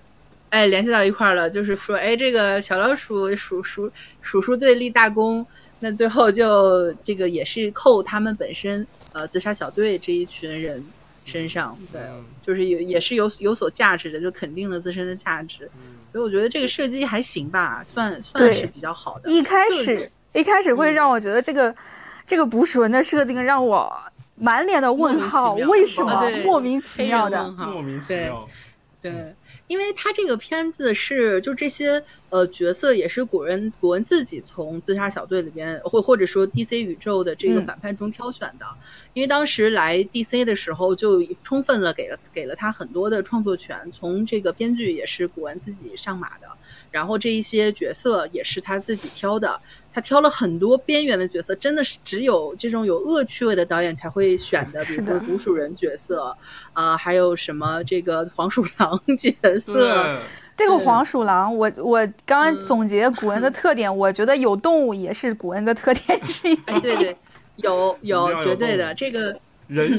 哎，联系到一块儿了，就是说，哎，这个小老鼠鼠鼠鼠鼠队立大功，那最后就这个也是扣他们本身，呃，自杀小队这一群人。身上对，就是有也是有有所价值的，就肯定了自身的价值，所以我觉得这个设计还行吧，算算是比较好的。一开始一开始会让我觉得这个这个捕鼠人的设定让我满脸的问号，为什么莫名其妙的？莫名其妙，对。因为他这个片子是就这些呃角色也是古人古文自己从自杀小队里边或或者说 DC 宇宙的这个反派中挑选的，因为当时来 DC 的时候就充分了给了给了他很多的创作权，从这个编剧也是古文自己上马的，然后这一些角色也是他自己挑的。他挑了很多边缘的角色，真的是只有这种有恶趣味的导演才会选的，比如说捕鼠人角色，呃，还有什么这个黄鼠狼角色。这个黄鼠狼，我我刚刚总结古恩的特点，我觉得有动物也是古恩的特点之一。哎，对对，有有绝对的这个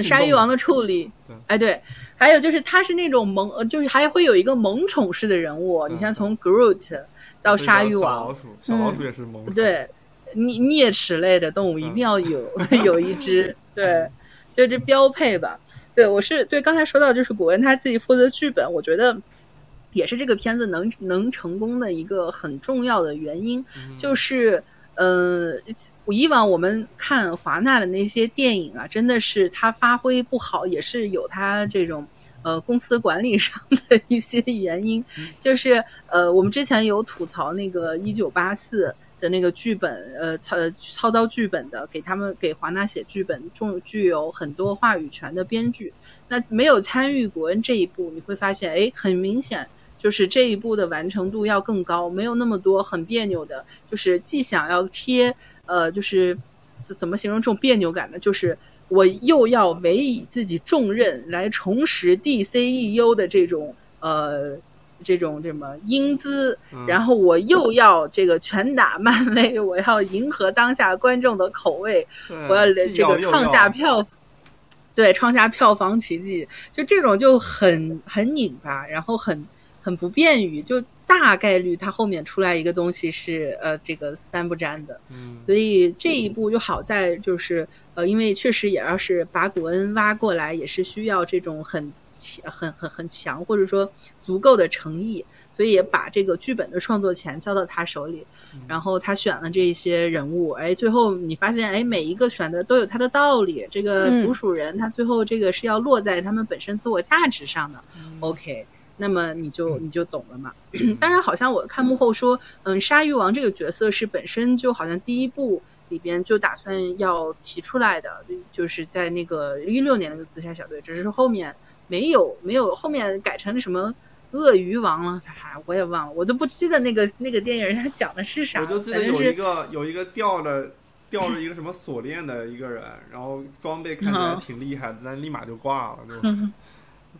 鲨鱼王的处理。哎，对，还有就是他是那种萌，就是还会有一个萌宠式的人物，你像从 Groot。到鲨鱼王，小老鼠，小老鼠也是萌。对，啮啮齿类的动物一定要有 有一只，对，就这标配吧。对我是对刚才说到就是古文他自己负责剧本，我觉得也是这个片子能能成功的一个很重要的原因，就是呃，以往我们看华纳的那些电影啊，真的是他发挥不好，也是有他这种。呃，公司管理上的 一些原因，就是呃，我们之前有吐槽那个一九八四的那个剧本，呃，操操刀剧本的，给他们给华纳写剧本，重具有很多话语权的编剧，那没有参与国恩这一步，你会发现，哎，很明显就是这一步的完成度要更高，没有那么多很别扭的，就是既想要贴，呃，就是怎么形容这种别扭感呢？就是。我又要委以自己重任来重拾 DCEU 的这种呃这种什么英姿，然后我又要这个拳打漫威，我要迎合当下观众的口味，我要这个创下票，对创下票房奇迹，就这种就很很拧巴，然后很很不便于就。大概率它后面出来一个东西是呃这个三不沾的，嗯，所以这一步就好在就是呃因为确实也要是把古恩挖过来，也是需要这种很强很很很强或者说足够的诚意，所以也把这个剧本的创作权交到他手里，然后他选了这些人物，哎，最后你发现哎每一个选的都有他的道理，这个捕鼠人他最后这个是要落在他们本身自我价值上的，OK。那么你就你就懂了嘛。当然，好像我看幕后说，嗯，鲨鱼王这个角色是本身就好像第一部里边就打算要提出来的，就是在那个一六年那个自杀小队，只是后面没有没有后面改成了什么鳄鱼王了，啥我也忘了，我都不记得那个那个电影它讲的是啥。我就记得有一个有一个吊着吊着一个什么锁链的一个人，然后装备看起来挺厉害的，但立马就挂了，就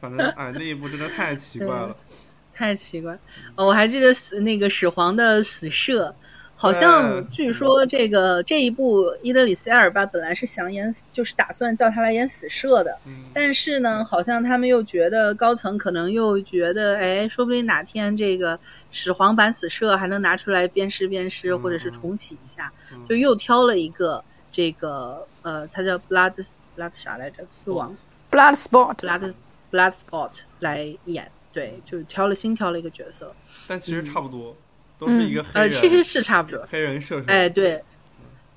反正哎那一部真的太奇怪了。太奇怪，哦我还记得死那个始皇的死射，好像据说这个这一部伊德里斯艾尔巴本来是想演，就是打算叫他来演死射的，但是呢，好像他们又觉得高层可能又觉得，哎，说不定哪天这个始皇版死射还能拿出来鞭尸鞭尸，或者是重启一下，就又挑了一个这个呃，他叫 blood blood 啥来着？死亡 Blood sport blood blood spot 来演。对，就是挑了新挑了一个角色，但其实差不多，都是一个黑人。呃，其实是差不多，黑人射手。哎，对，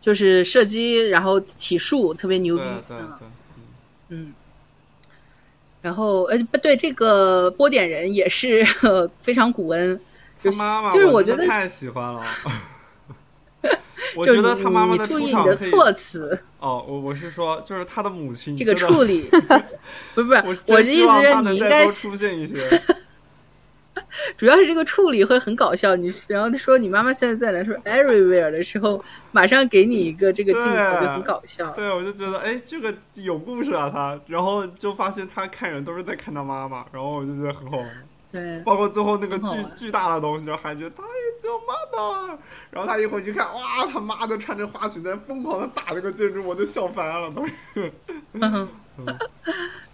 就是射击，然后体术特别牛逼。对对嗯。然后，呃，不对，这个波点人也是 非常古恩。就是就是我觉得太喜欢了。我觉得他妈妈的出场措辞。哦，我我是说，就是他的母亲这个处理，不是不是，我的意思是你应该出现一些。主要是这个处理会很搞笑。你然后他说你妈妈现在在哪？说 everywhere 的时候，马上给你一个这个镜头就很搞笑。对，我就觉得哎，这个有故事啊，他。然后就发现他看人都是在看他妈妈，然后我就觉得很好玩。对，包括最后那个巨巨大的东西，然后还觉得他也是有妈妈。然后他一回去看，哇，他妈的穿着花裙在疯狂的打这个建筑，我都笑翻了。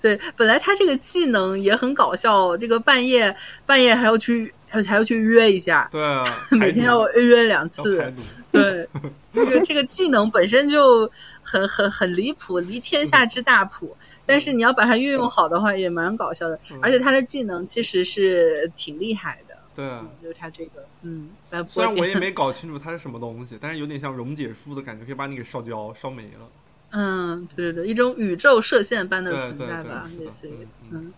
对，本来他这个技能也很搞笑，这个半夜半夜还要去还还要去约一下，对啊，每天要约两次，对，这个这个技能本身就很很很离谱，离天下之大谱。但是你要把它运用好的话，也蛮搞笑的。而且他的技能其实是挺厉害的。对，就是他这个，嗯，虽然我也没 搞清楚它是什么东西，但是有点像溶解术的感觉，可以把你给烧焦、烧没了。嗯，对对对，一种宇宙射线般的存在吧，类似于，嗯。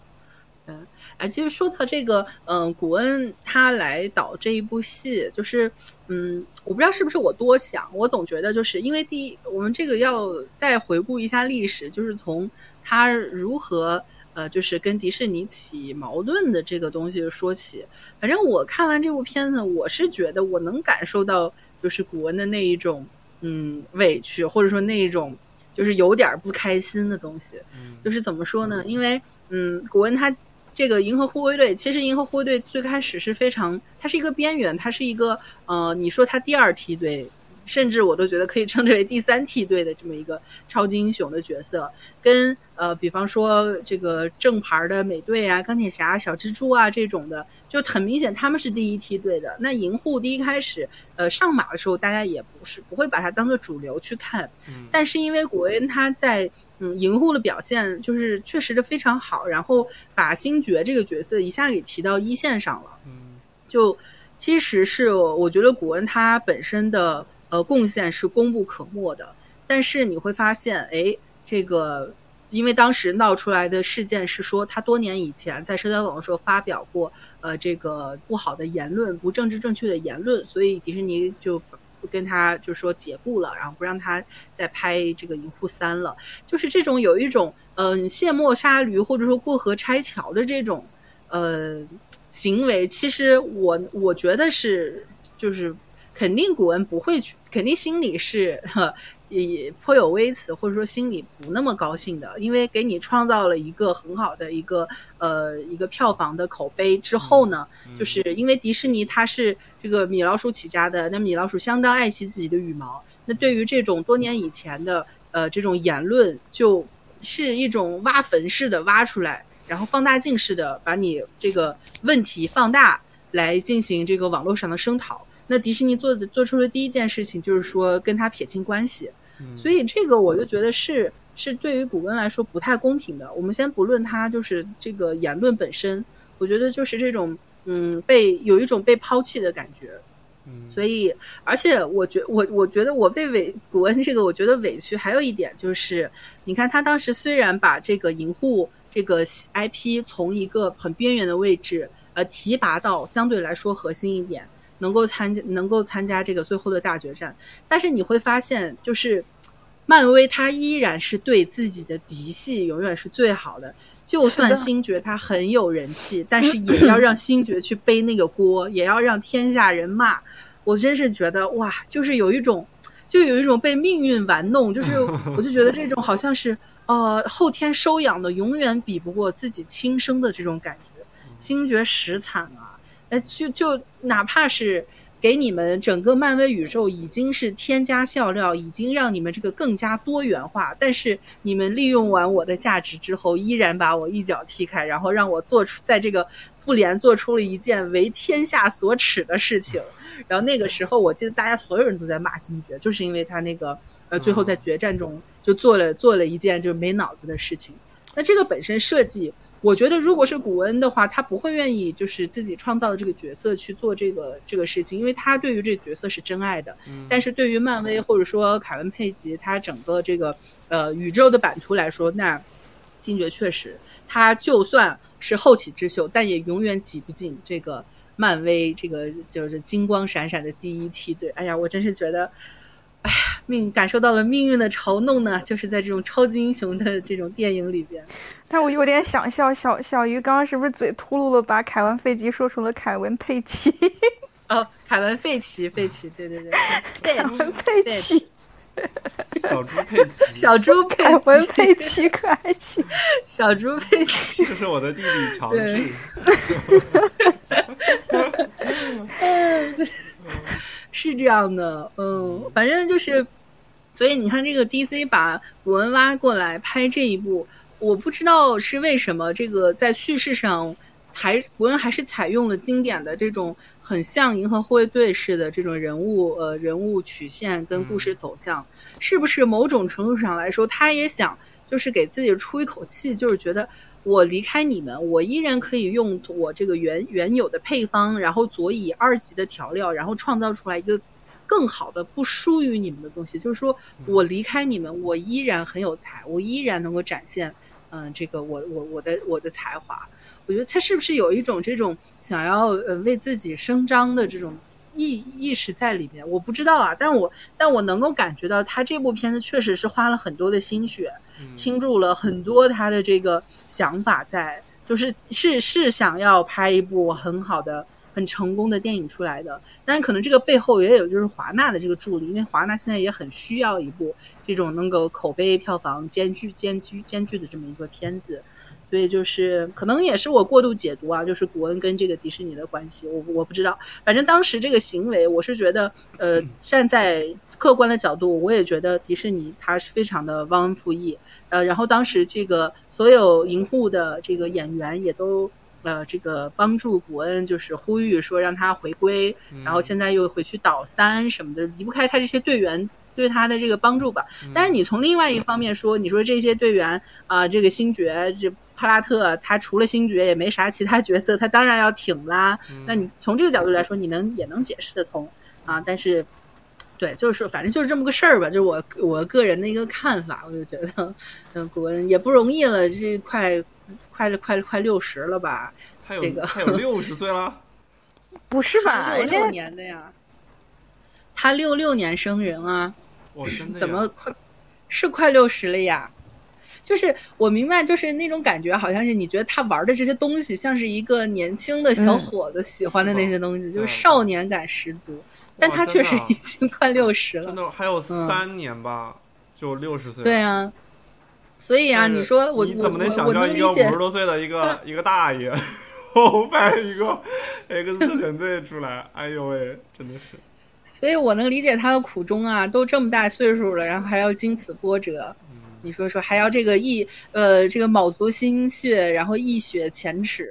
嗯，哎，其实说到这个，嗯，古恩他来导这一部戏，就是，嗯，我不知道是不是我多想，我总觉得就是因为第一，我们这个要再回顾一下历史，就是从他如何，呃，就是跟迪士尼起矛盾的这个东西说起。反正我看完这部片子，我是觉得我能感受到，就是古恩的那一种，嗯，委屈，或者说那一种，就是有点不开心的东西。嗯就是怎么说呢？因为，嗯，古恩他。这个银河护卫队其实，银河护卫队最开始是非常，它是一个边缘，它是一个呃，你说它第二梯队，甚至我都觉得可以称之为第三梯队的这么一个超级英雄的角色，跟呃，比方说这个正牌的美队啊、钢铁侠、小蜘蛛啊这种的，就很明显他们是第一梯队的。那银护第一开始呃上马的时候，大家也不是不会把它当做主流去看，但是因为古恩他在。嗯，银护的表现就是确实的非常好，然后把星爵这个角色一下给提到一线上了。嗯，就其实是我觉得古恩他本身的呃贡献是功不可没的，但是你会发现，哎，这个因为当时闹出来的事件是说他多年以前在社交网络上发表过呃这个不好的言论、不政治正确的言论，所以迪士尼就。跟他就说解雇了，然后不让他再拍这个《银护三》了，就是这种有一种嗯卸磨杀驴或者说过河拆桥的这种呃行为，其实我我觉得是就是肯定古恩不会去，肯定心里是。也颇有微词，或者说心里不那么高兴的，因为给你创造了一个很好的一个呃一个票房的口碑之后呢，就是因为迪士尼它是这个米老鼠起家的，那米老鼠相当爱惜自己的羽毛，那对于这种多年以前的呃这种言论，就是一种挖坟式的挖出来，然后放大镜似的把你这个问题放大来进行这个网络上的声讨。那迪士尼做的做出的第一件事情就是说跟他撇清关系，所以这个我就觉得是是对于古根来说不太公平的。我们先不论他就是这个言论本身，我觉得就是这种嗯被有一种被抛弃的感觉，所以，而且我觉我我觉得我被委古恩这个，我觉得委屈还有一点就是，你看他当时虽然把这个银护这个 IP 从一个很边缘的位置，呃，提拔到相对来说核心一点，能够参加能够参加这个最后的大决战，但是你会发现，就是漫威它依然是对自己的嫡系永远是最好的。就算星爵他很有人气，但是也要让星爵去背那个锅，也要让天下人骂。我真是觉得哇，就是有一种，就有一种被命运玩弄，就是 我就觉得这种好像是呃后天收养的，永远比不过自己亲生的这种感觉。星爵实惨啊，哎，就就哪怕是。给你们整个漫威宇宙已经是添加笑料，已经让你们这个更加多元化。但是你们利用完我的价值之后，依然把我一脚踢开，然后让我做出在这个复联做出了一件为天下所耻的事情。然后那个时候，我记得大家所有人都在骂星爵，就是因为他那个呃，最后在决战中就做了做了一件就是没脑子的事情。那这个本身设计。我觉得，如果是古恩的话，他不会愿意就是自己创造的这个角色去做这个这个事情，因为他对于这个角色是真爱的。但是对于漫威或者说凯文·佩吉他整个这个呃宇宙的版图来说，那星爵确实，他就算是后起之秀，但也永远挤不进这个漫威这个就是金光闪闪的第一梯队。哎呀，我真是觉得。哎呀，命感受到了命运的嘲弄呢，就是在这种超级英雄的这种电影里边。但我有点想笑，小小鱼刚刚是不是嘴秃噜了，把凯文·费奇说成了凯文·佩奇？哦，凯文·费奇，费奇，对对对，凯文·佩奇，小猪佩奇，小猪凯文·佩奇，可爱奇，小猪佩奇，这是我的弟弟乔治。是这样的，嗯，反正就是，所以你看，这个 DC 把古恩挖过来拍这一部，我不知道是为什么，这个在叙事上，采古恩还是采用了经典的这种很像银河护卫队式的这种人物，呃，人物曲线跟故事走向，是不是某种程度上来说，他也想就是给自己出一口气，就是觉得。我离开你们，我依然可以用我这个原原有的配方，然后佐以二级的调料，然后创造出来一个更好的、不输于你们的东西。就是说我离开你们，我依然很有才，我依然能够展现，嗯，这个我我我的我的才华。我觉得他是不是有一种这种想要呃为自己声张的这种意意识在里面？我不知道啊，但我但我能够感觉到他这部片子确实是花了很多的心血，倾注了很多他的这个。想法在，就是是是想要拍一部很好的、很成功的电影出来的，但是可能这个背后也有就是华纳的这个助力，因为华纳现在也很需要一部这种能够口碑、票房兼具、兼具、兼具的这么一个片子，所以就是可能也是我过度解读啊，就是古恩跟这个迪士尼的关系，我我不知道，反正当时这个行为，我是觉得，呃，站在。客观的角度，我也觉得迪士尼它是非常的忘恩负义，呃，然后当时这个所有银护的这个演员也都呃这个帮助古恩，就是呼吁说让他回归，然后现在又回去倒三什么的，离不开他这些队员对他的这个帮助吧。但是你从另外一方面说，你说这些队员啊，这个星爵这帕拉特，他除了星爵也没啥其他角色，他当然要挺啦。那你从这个角度来说，你能也能解释得通啊，但是。对，就是反正就是这么个事儿吧，就是我我个人的一个看法，我就觉得，嗯，古恩也不容易了，这快快了快快六十了吧？这个他有六十岁了？不是吧？六六年的呀，他六六年生人啊，我真的怎么快是快六十了呀？就是我明白，就是那种感觉，好像是你觉得他玩的这些东西，像是一个年轻的小伙子喜欢的那些东西，就是少年感十足。但他确实已经快六十了，真的还有三年吧，就六十岁。对啊，所以啊，你说我你怎么能想象一个五十多岁的一个一个大爷，拍一个 X 特遣队出来？哎呦喂，真的是。所以我能理解他的苦衷啊，都这么大岁数了，然后还要经此波折，你说说还要这个一呃这个卯足心血，然后一雪前耻。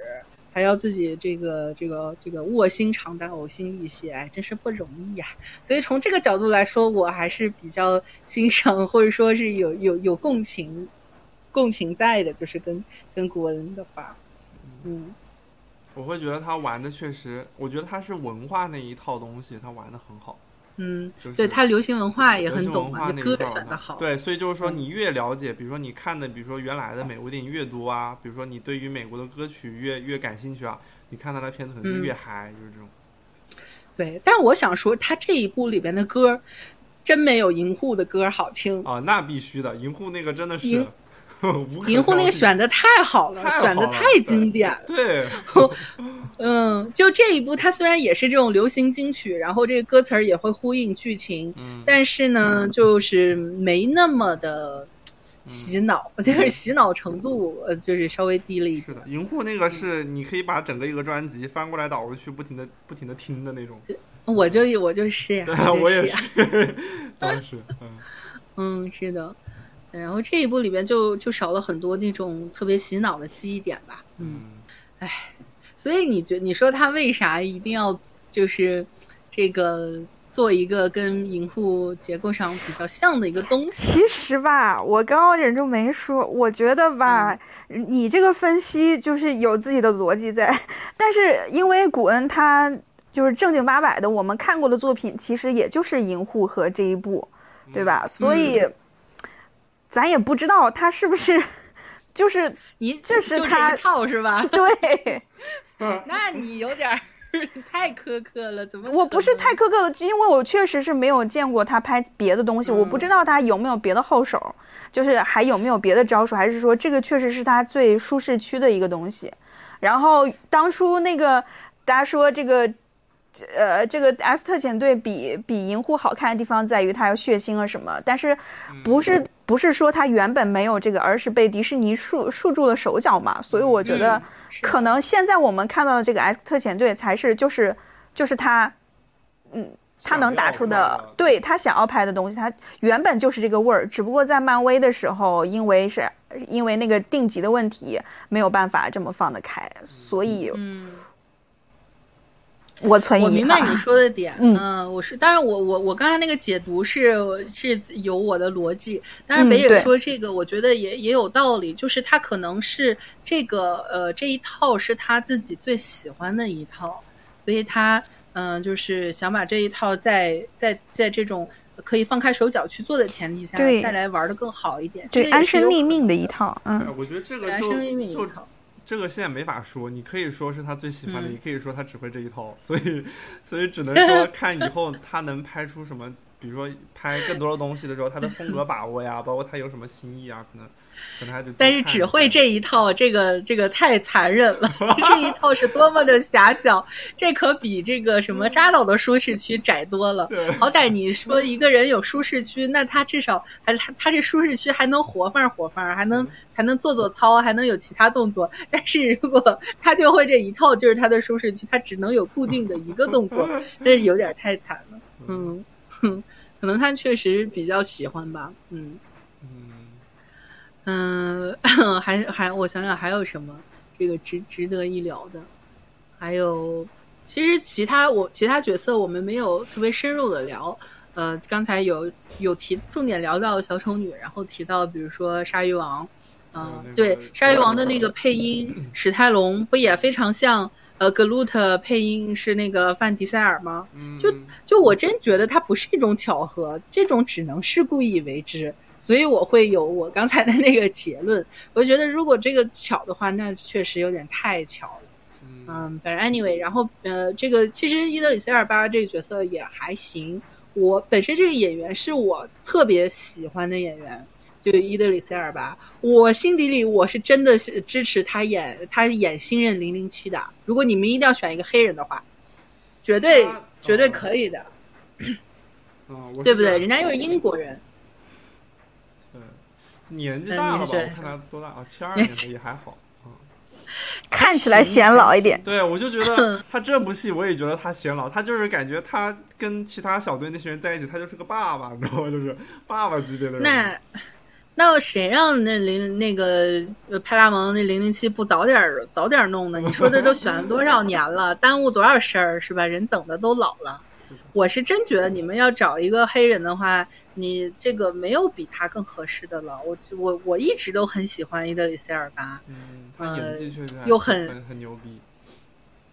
还要自己这个这个这个卧薪尝胆，呕心沥血，哎，真是不容易呀。所以从这个角度来说，我还是比较欣赏，或者说是有有有共情，共情在的，就是跟跟古恩的话，嗯。我会觉得他玩的确实，我觉得他是文化那一套东西，他玩的很好。嗯，就是对他流行文化也很懂嘛，歌选的好。对，所以就是说，嗯你越了解，比如说你看的，比如说原来的美国电影越多啊，比如说你对于美国的歌曲越越感兴趣啊，你看他的片子可能就嗯越嗨，就是这种。对，但我想说，他这一部里边的歌，真没有银护的歌好听。啊，那必须的，银护那个真的是银护那个选的太好了，选的太经典了。对，嗯，就这一部，它虽然也是这种流行金曲，然后这个歌词儿也会呼应剧情，嗯，但是呢，就是没那么的洗脑，就是洗脑程度，呃，就是稍微低了一点。是的，银护那个是你可以把整个一个专辑翻过来倒过去，不停的不停的听的那种。我就我就是我也呀。是，当时，嗯，嗯，是的。然后这一部里边就就少了很多那种特别洗脑的记忆点吧。嗯，哎，所以你觉你说他为啥一定要就是这个做一个跟银护结构上比较像的一个东西？其实吧，我刚刚忍住没说，我觉得吧，你这个分析就是有自己的逻辑在，但是因为古恩他就是正经八百的，我们看过的作品其实也就是《银护》和这一部，对吧？所以咱也不知道他是不是就是 你这是就他这一套是吧？对。那你有点儿太苛刻了，怎么？我不是太苛刻的，因为我确实是没有见过他拍别的东西，嗯我不知道他有没有别的后手，就是还有没有别的招数，还是说这个确实是他最舒适区的一个东西。然后当初那个大家说这个。呃，这个 S 特遣队比比银护好看的地方在于它要血腥啊什么，但是不是不是说它原本没有这个，而是被迪士尼束束住了手脚嘛。所以我觉得可能现在我们看到的这个 S 特遣队才是就是就是他，嗯，他能打出的对他想要拍的东西，他原本就是这个味儿，只不过在漫威的时候，因为是因为那个定级的问题，没有办法这么放得开，所以嗯。我存疑。我明白你说的点，嗯。嗯，我是，当然我我我刚才那个解读是是有我的逻辑，当然北野说这个，我觉得也也有道理，就是他可能是这个呃这一套是他自己最喜欢的一套，所以他嗯、就是想把这一套在在在这种可以放开手脚去做的前提下，对。再来玩的更好一点，对这个也安身立命的一套，哎嗯，我觉得这个就安身立命一就套。这个现在没法说，你可以说是他最喜欢的，嗯。也可以说他只会这一套，所以所以只能说 看以后他能拍出什么，比如说拍更多的东西的时候，他的风格把握呀，包括他有什么新意啊，可能可能还得但是只会这一套，这个这个太残忍了。这一套是多么的狭小，这可比这个什么扎导的舒适区窄多了。对好歹你说一个人有舒适区，那他至少还他他这舒适区还能活泛活泛，还能还能做做操，还能有其他动作。但是如果他就会这一套就是他的舒适区，他只能有固定的一个动作，那有点太惨了。嗯，哼，可能他确实比较喜欢吧。嗯。嗯，嗯，还还我想想还有什么这个值值得一聊的，还有其实其他我其他角色我们没有特别深入的聊，呃，刚才有有提重点聊到小丑女，然后提到比如说鲨鱼王，嗯、对，鲨鱼王的那个配音史泰龙不也非常像呃格鲁特配音是那个范迪塞尔吗？嗯就就我真觉得它不是一种巧合，这种只能是故意为之，所以我会有我刚才的那个结论。我觉得如果这个巧的话，那确实有点太巧了。嗯嗯，反正 anyway，然后呃，这个其实伊德里塞·尔巴这个角色也还行。我本身这个演员是我特别喜欢的演员，就是伊德里塞·尔吧。我心底里我是真的是支持他演他演新任零零七的。如果你们一定要选一个黑人的话，绝对他绝对哦可以的。对不对？人家又是英国人，对年纪嗯大了吧？我看他多大啊？七二 年的也还好。嗯，看起来显老一点。对，我就觉得 他这部戏，我也觉得他显老，他就是感觉他跟其他小队那些人在一起，他就是个爸爸，你知道吗？就是爸爸级别的人。那那谁让那零那个呃派拉蒙那零零七不早点儿早点儿弄呢？你说这都选了多少年了，耽误多少事儿是吧？人等的都老了。我是真觉得你们要找一个黑人的话，你这个没有比他更合适的了。我我我一直都很喜欢伊德里塞·尔巴，嗯，他演技确实还又很很很牛逼。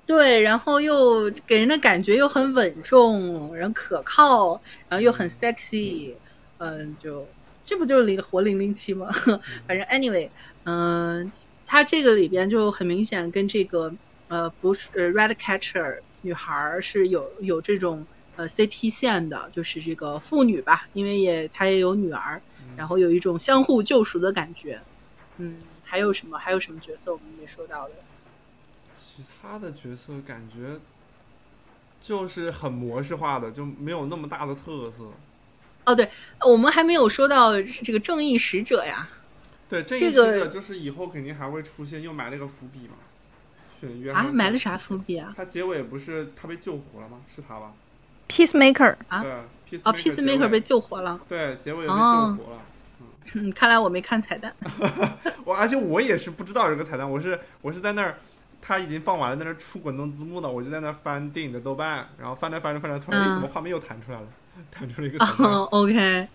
对，然后又给人的感觉又很稳重，人可靠，然后又很 sexy，嗯，就这不就是零活零零七吗？反正 anyway，嗯，他这个里边就很明显跟这个呃不是 red catcher 女孩是有有这种呃 CP 线的，就是这个父女吧，因为也她也有女儿，然后有一种相互救赎的感觉。嗯，还有什么？还有什么角色我们没说到的？其他的角色感觉就是很模式化的，就没有那么大的特色。哦，对，我们还没有说到这个正义使者呀。对，正义使者就是以后肯定还会出现，又埋了个伏笔嘛。选约啊，埋了啥伏笔啊？他结尾不是他被救活了吗？是他吧？Peacemaker 啊，对，哦，Peacemaker 被救活了。对，结尾被救活了。嗯，看来我没看彩蛋。我而且我也是不知道这个彩蛋，我是我是在那儿。他已经放完了，在那儿出滚动字幕呢，我就在那儿翻电影的豆瓣，然后翻着翻着翻着，突然怎么画面又弹出来了，弹出了一个。OK，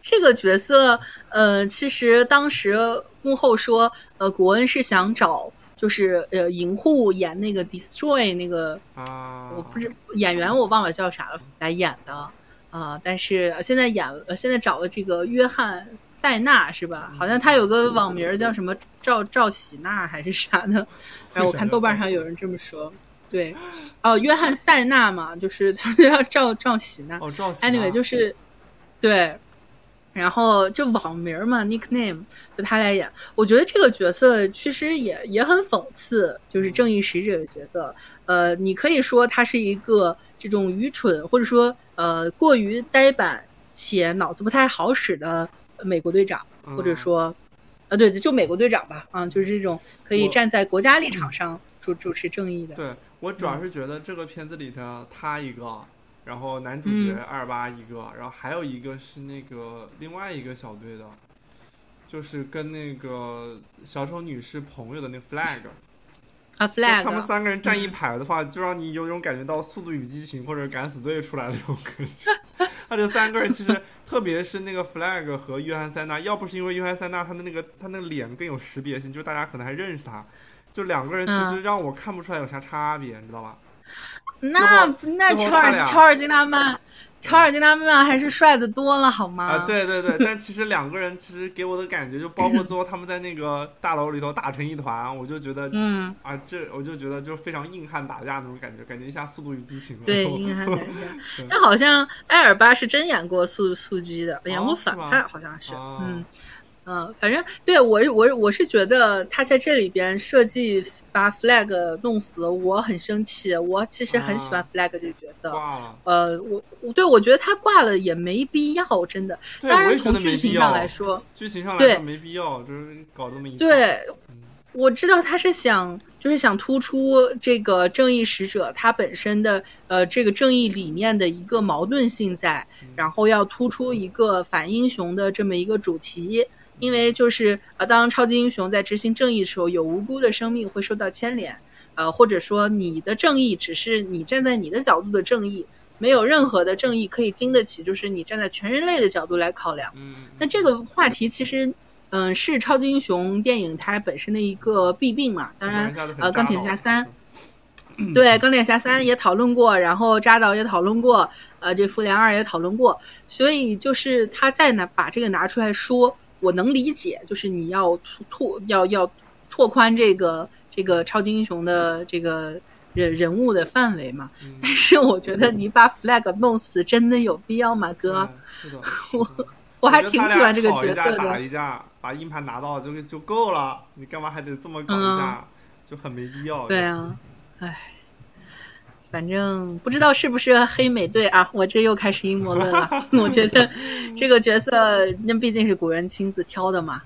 这个角色，呃，其实当时幕后说，呃，古恩是想找，就是呃，银护演那个 Destroy 那个啊，我不是演员，我忘了叫啥了来演的啊，但是现在演，现在找了这个约翰。塞纳是吧？好像他有个网名叫什么赵赵喜娜还是啥的，然后我看豆瓣上有人这么说。对，哦，约翰塞纳嘛，就是他叫赵赵喜娜。哦，赵喜。Anyway，就是对，然后就网名嘛，nickname，就他来演。我觉得这个角色其实也也很讽刺，就是正义使者的角色。呃，你可以说他是一个这种愚蠢，或者说呃过于呆板且脑子不太好使的。美国队长，或者说，呃，对，就美国队长吧，啊，就是这种可以站在国家立场上主主持正义的。对我主要是觉得这个片子里的他一个，然后男主角二八一个，然后还有一个是那个另外一个小队的，就是跟那个小丑女士朋友的那个 flag。啊，flag，他们三个人站一排的话，就让你有种感觉到《速度与激情》或者《敢死队》出来的那种感觉。他这三个人其实，特别是那个 flag 和约翰塞纳，要不是因为约翰塞纳他的那个他那个脸更有识别性，就大家可能还认识他。就两个人其实让我看不出来有啥差别，你知道吧？那那乔尔乔尔金纳曼。乔尔金纳曼还是帅的多了，好吗？啊，对对对，但其实两个人其实给我的感觉，就包括最后他们在那个大楼里头打成一团，我就觉得，嗯，啊，这我就觉得就非常硬汉打架那种感觉，感觉一下《速度与激情》对 硬汉打架。但好像埃尔巴是真演过速速激的，演过反派，好像是，嗯。嗯，反正对我我我是觉得他在这里边设计把 Flag 弄死，我很生气。我其实很喜欢 Flag 这个角色。呃，我我对我觉得他挂了也没必要，真的。当然从剧情上来说，剧情上来说没必要，就是搞这么一。对，我知道他是想就是想突出这个正义使者他本身的呃这个正义理念的一个矛盾性在，然后要突出一个反英雄的这么一个主题。因为就是呃，当超级英雄在执行正义的时候，有无辜的生命会受到牵连，呃，或者说你的正义只是你站在你的角度的正义，没有任何的正义可以经得起，就是你站在全人类的角度来考量。嗯，那这个话题其实，嗯，是超级英雄电影它本身的一个弊病嘛。当然，呃，钢铁侠三，对，钢铁侠三也讨论过，然后扎导也讨论过，呃，这复联二也讨论过，所以就是他再拿把这个拿出来说。我能理解，就是你要拓要要拓宽这个这个超级英雄的这个人人物的范围嘛。但是我觉得你把 Flag 弄死，真的有必要吗，哥？我我还挺喜欢这个角色的。打一架，把硬盘拿到就就够了，你干嘛还得这么搞一下？就很没必要。对啊，唉。反正不知道是不是黑美队啊，我这又开始阴谋论了。我觉得这个角色，那毕竟是古人亲自挑的嘛，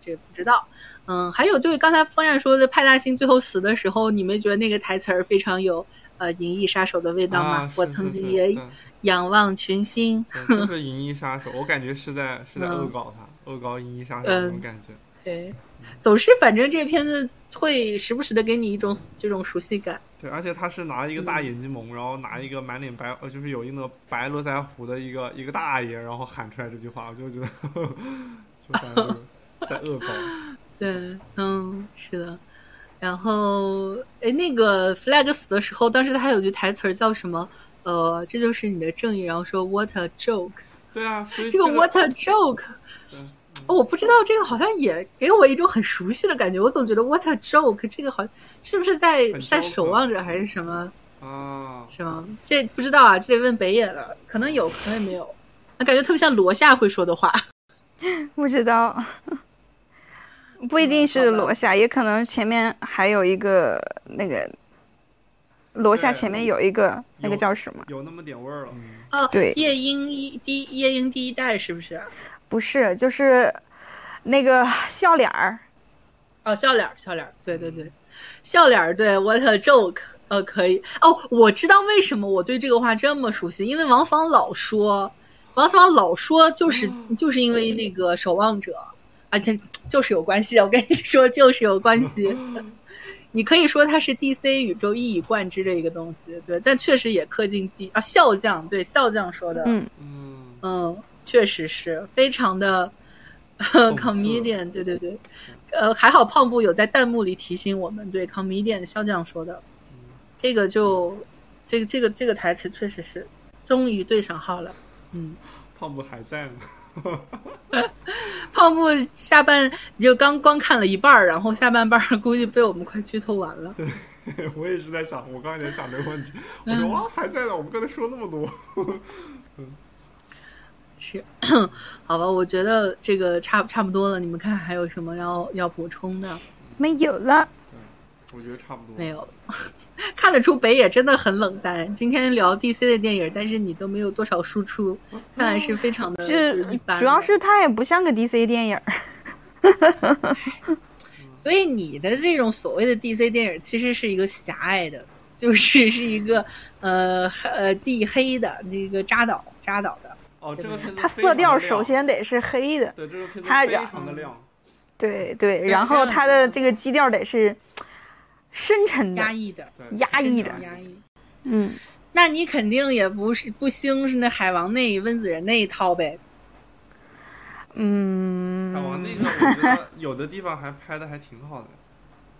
这不知道。嗯，还有就是刚才风扇说的派大星最后死的时候，你们觉得那个台词儿非常有呃《银翼杀手》的味道吗？我曾经也仰望群星，就是 《银翼杀手》，我感觉是在是在恶搞他，恶搞《银翼杀手》那种感觉。对，总是反正这片子会时不时的给你一种这种熟悉感。对，而且他是拿一个大眼睛蒙，然后拿一个满脸白，呃，就是有一个白络腮胡的一个一个大爷，然后喊出来这句话，我就觉得，就在恶搞。对，嗯，是的，然后，哎，那个 Flag 死的时候，当时他有句台词叫什么？呃，这就是你的正义。然后说 What a joke！对啊，所以这个 What a joke！哦，我不知道这个好像也给我一种很熟悉的感觉。我总觉得 What a joke！这个好是不是在在守望者还是什么啊？是吗？这不知道啊，这得问北野了。可能有，可能也没有。那感觉特别像罗夏会说的话。不知道。不一定是罗夏，也可能前面还有一个那个罗夏前面有一个那个叫什么？有那么点味儿了。哦，对，夜莺一第夜莺第一代是不是？不是，就是那个笑脸儿。哦，笑脸儿，笑脸儿，对对对，笑脸儿，对，What a joke！呃，可以。哦，我知道为什么我对这个话这么熟悉，因为王芳老说，王芳老说就是就是因为那个守望者，而且。就是有关系，我跟你说，就是有关系。你可以说它是 DC 宇宙一以贯之的一个东西，对，但确实也刻进 D 啊，笑匠对笑匠说的，嗯嗯嗯，确实是非常的 comedian，对对对，呃，还好胖布有在弹幕里提醒我们，对 comedian 肖将说的，这个就这个这个这个台词确实是终于对上号了，嗯，胖布还在呢。胖布下半就刚光看了一半然后下半半估计被我们快剧透完了。对，我也是在想，我刚才在想这个问题。我说哇，还在呢，我们刚才说那么多。是，好吧，我觉得这个差差不多了。你们看还有什么要要补充的？没有了。对，我觉得差不多。没有了。看得出北野真的很冷淡。今天聊 DC 的电影，但是你都没有多少输出，看来是非常的就是一般。主要是它也不像个 DC 电影。所以你的这种所谓的 DC 电影，其实是一个狭隘的，就是 是一个呃呃地黑的那个扎导扎导的。哦，这个片子它色调首先得是黑的。对，这个片子非常的亮。对对，然后它的这个基调得是。深沉的、压抑的、压抑的、压抑。嗯，那你肯定也不是不兴是那海王那温子仁那一套呗。嗯，海王那个我觉得有的地方还拍的还挺好的，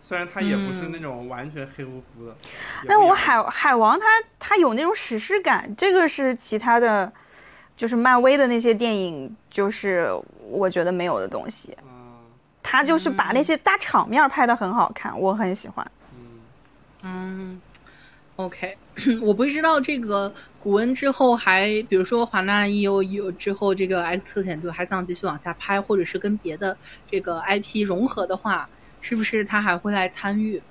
虽然他也不是那种完全黑乎乎的。但我海海王他他有那种史诗感，这个是其他的，就是漫威的那些电影，就是我觉得没有的东西。他就是把那些大场面拍的很好看，我很喜欢。嗯，OK，我不知道这个古恩之后还，比如说华纳 EU 有之后，这个 X 特遣队还想继续往下拍，或者是跟别的这个 IP 融合的话，是不是他还会来参与？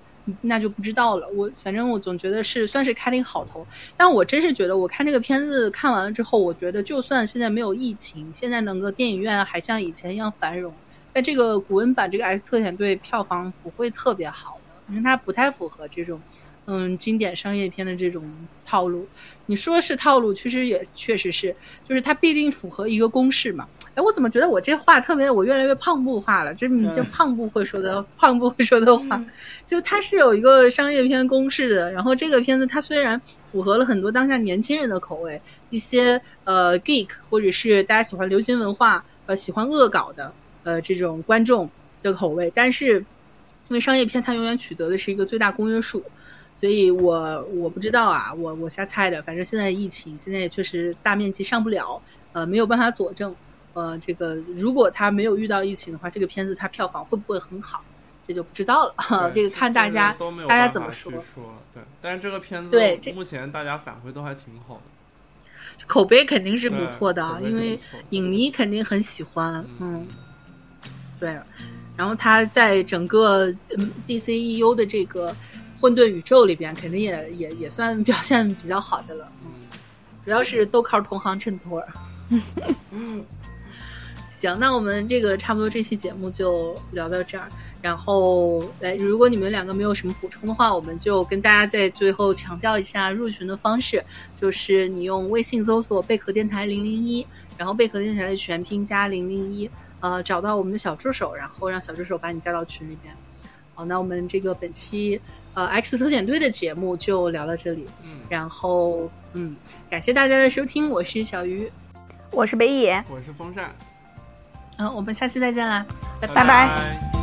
那就不知道了。我反正我总觉得是算是开了一个好头，但我真是觉得我看这个片子看完了之后，我觉得就算现在没有疫情，现在能够电影院还像以前一样繁荣，但这个古恩版这个 X 特遣队票房不会特别好的。因为它不太符合这种，嗯，经典商业片的这种套路。你说是套路，其实也确实是，就是它必定符合一个公式嘛。哎，我怎么觉得我这话特别，我越来越胖布化了？这你这胖布会说的，胖布会说的话，就它是有一个商业片公式的。然后这个片子它虽然符合了很多当下年轻人的口味，一些呃 geek 或者是大家喜欢流行文化、呃喜欢恶搞的呃这种观众的口味，但是。因为商业片它永远取得的是一个最大公约数，所以我我不知道啊，我我瞎猜的。反正现在疫情，现在也确实大面积上不了，呃，没有办法佐证。呃，这个如果他没有遇到疫情的话，这个片子它票房会不会很好，这就不知道了。这个看大家大家怎么说。对，但是这个片子对目前大家反馈都还挺好的，口碑肯定是不错的，因为影迷肯定很喜欢。嗯，对。然后他在整个 DCEU 的这个混沌宇宙里边，肯定也也也算表现比较好的了。嗯，主要是都靠同行衬托。行，那我们这个差不多这期节目就聊到这儿。然后，来，如果你们两个没有什么补充的话，我们就跟大家在最后强调一下入群的方式，就是你用微信搜索“贝壳电台零零一”，然后贝壳电台的全拼加零零一。呃，找到我们的小助手，然后让小助手把你加到群里面。好，那我们这个本期呃 X 特遣队的节目就聊到这里。嗯，然后嗯，感谢大家的收听，我是小鱼，我是北野，我是风扇。嗯，我们下期再见啦，拜拜。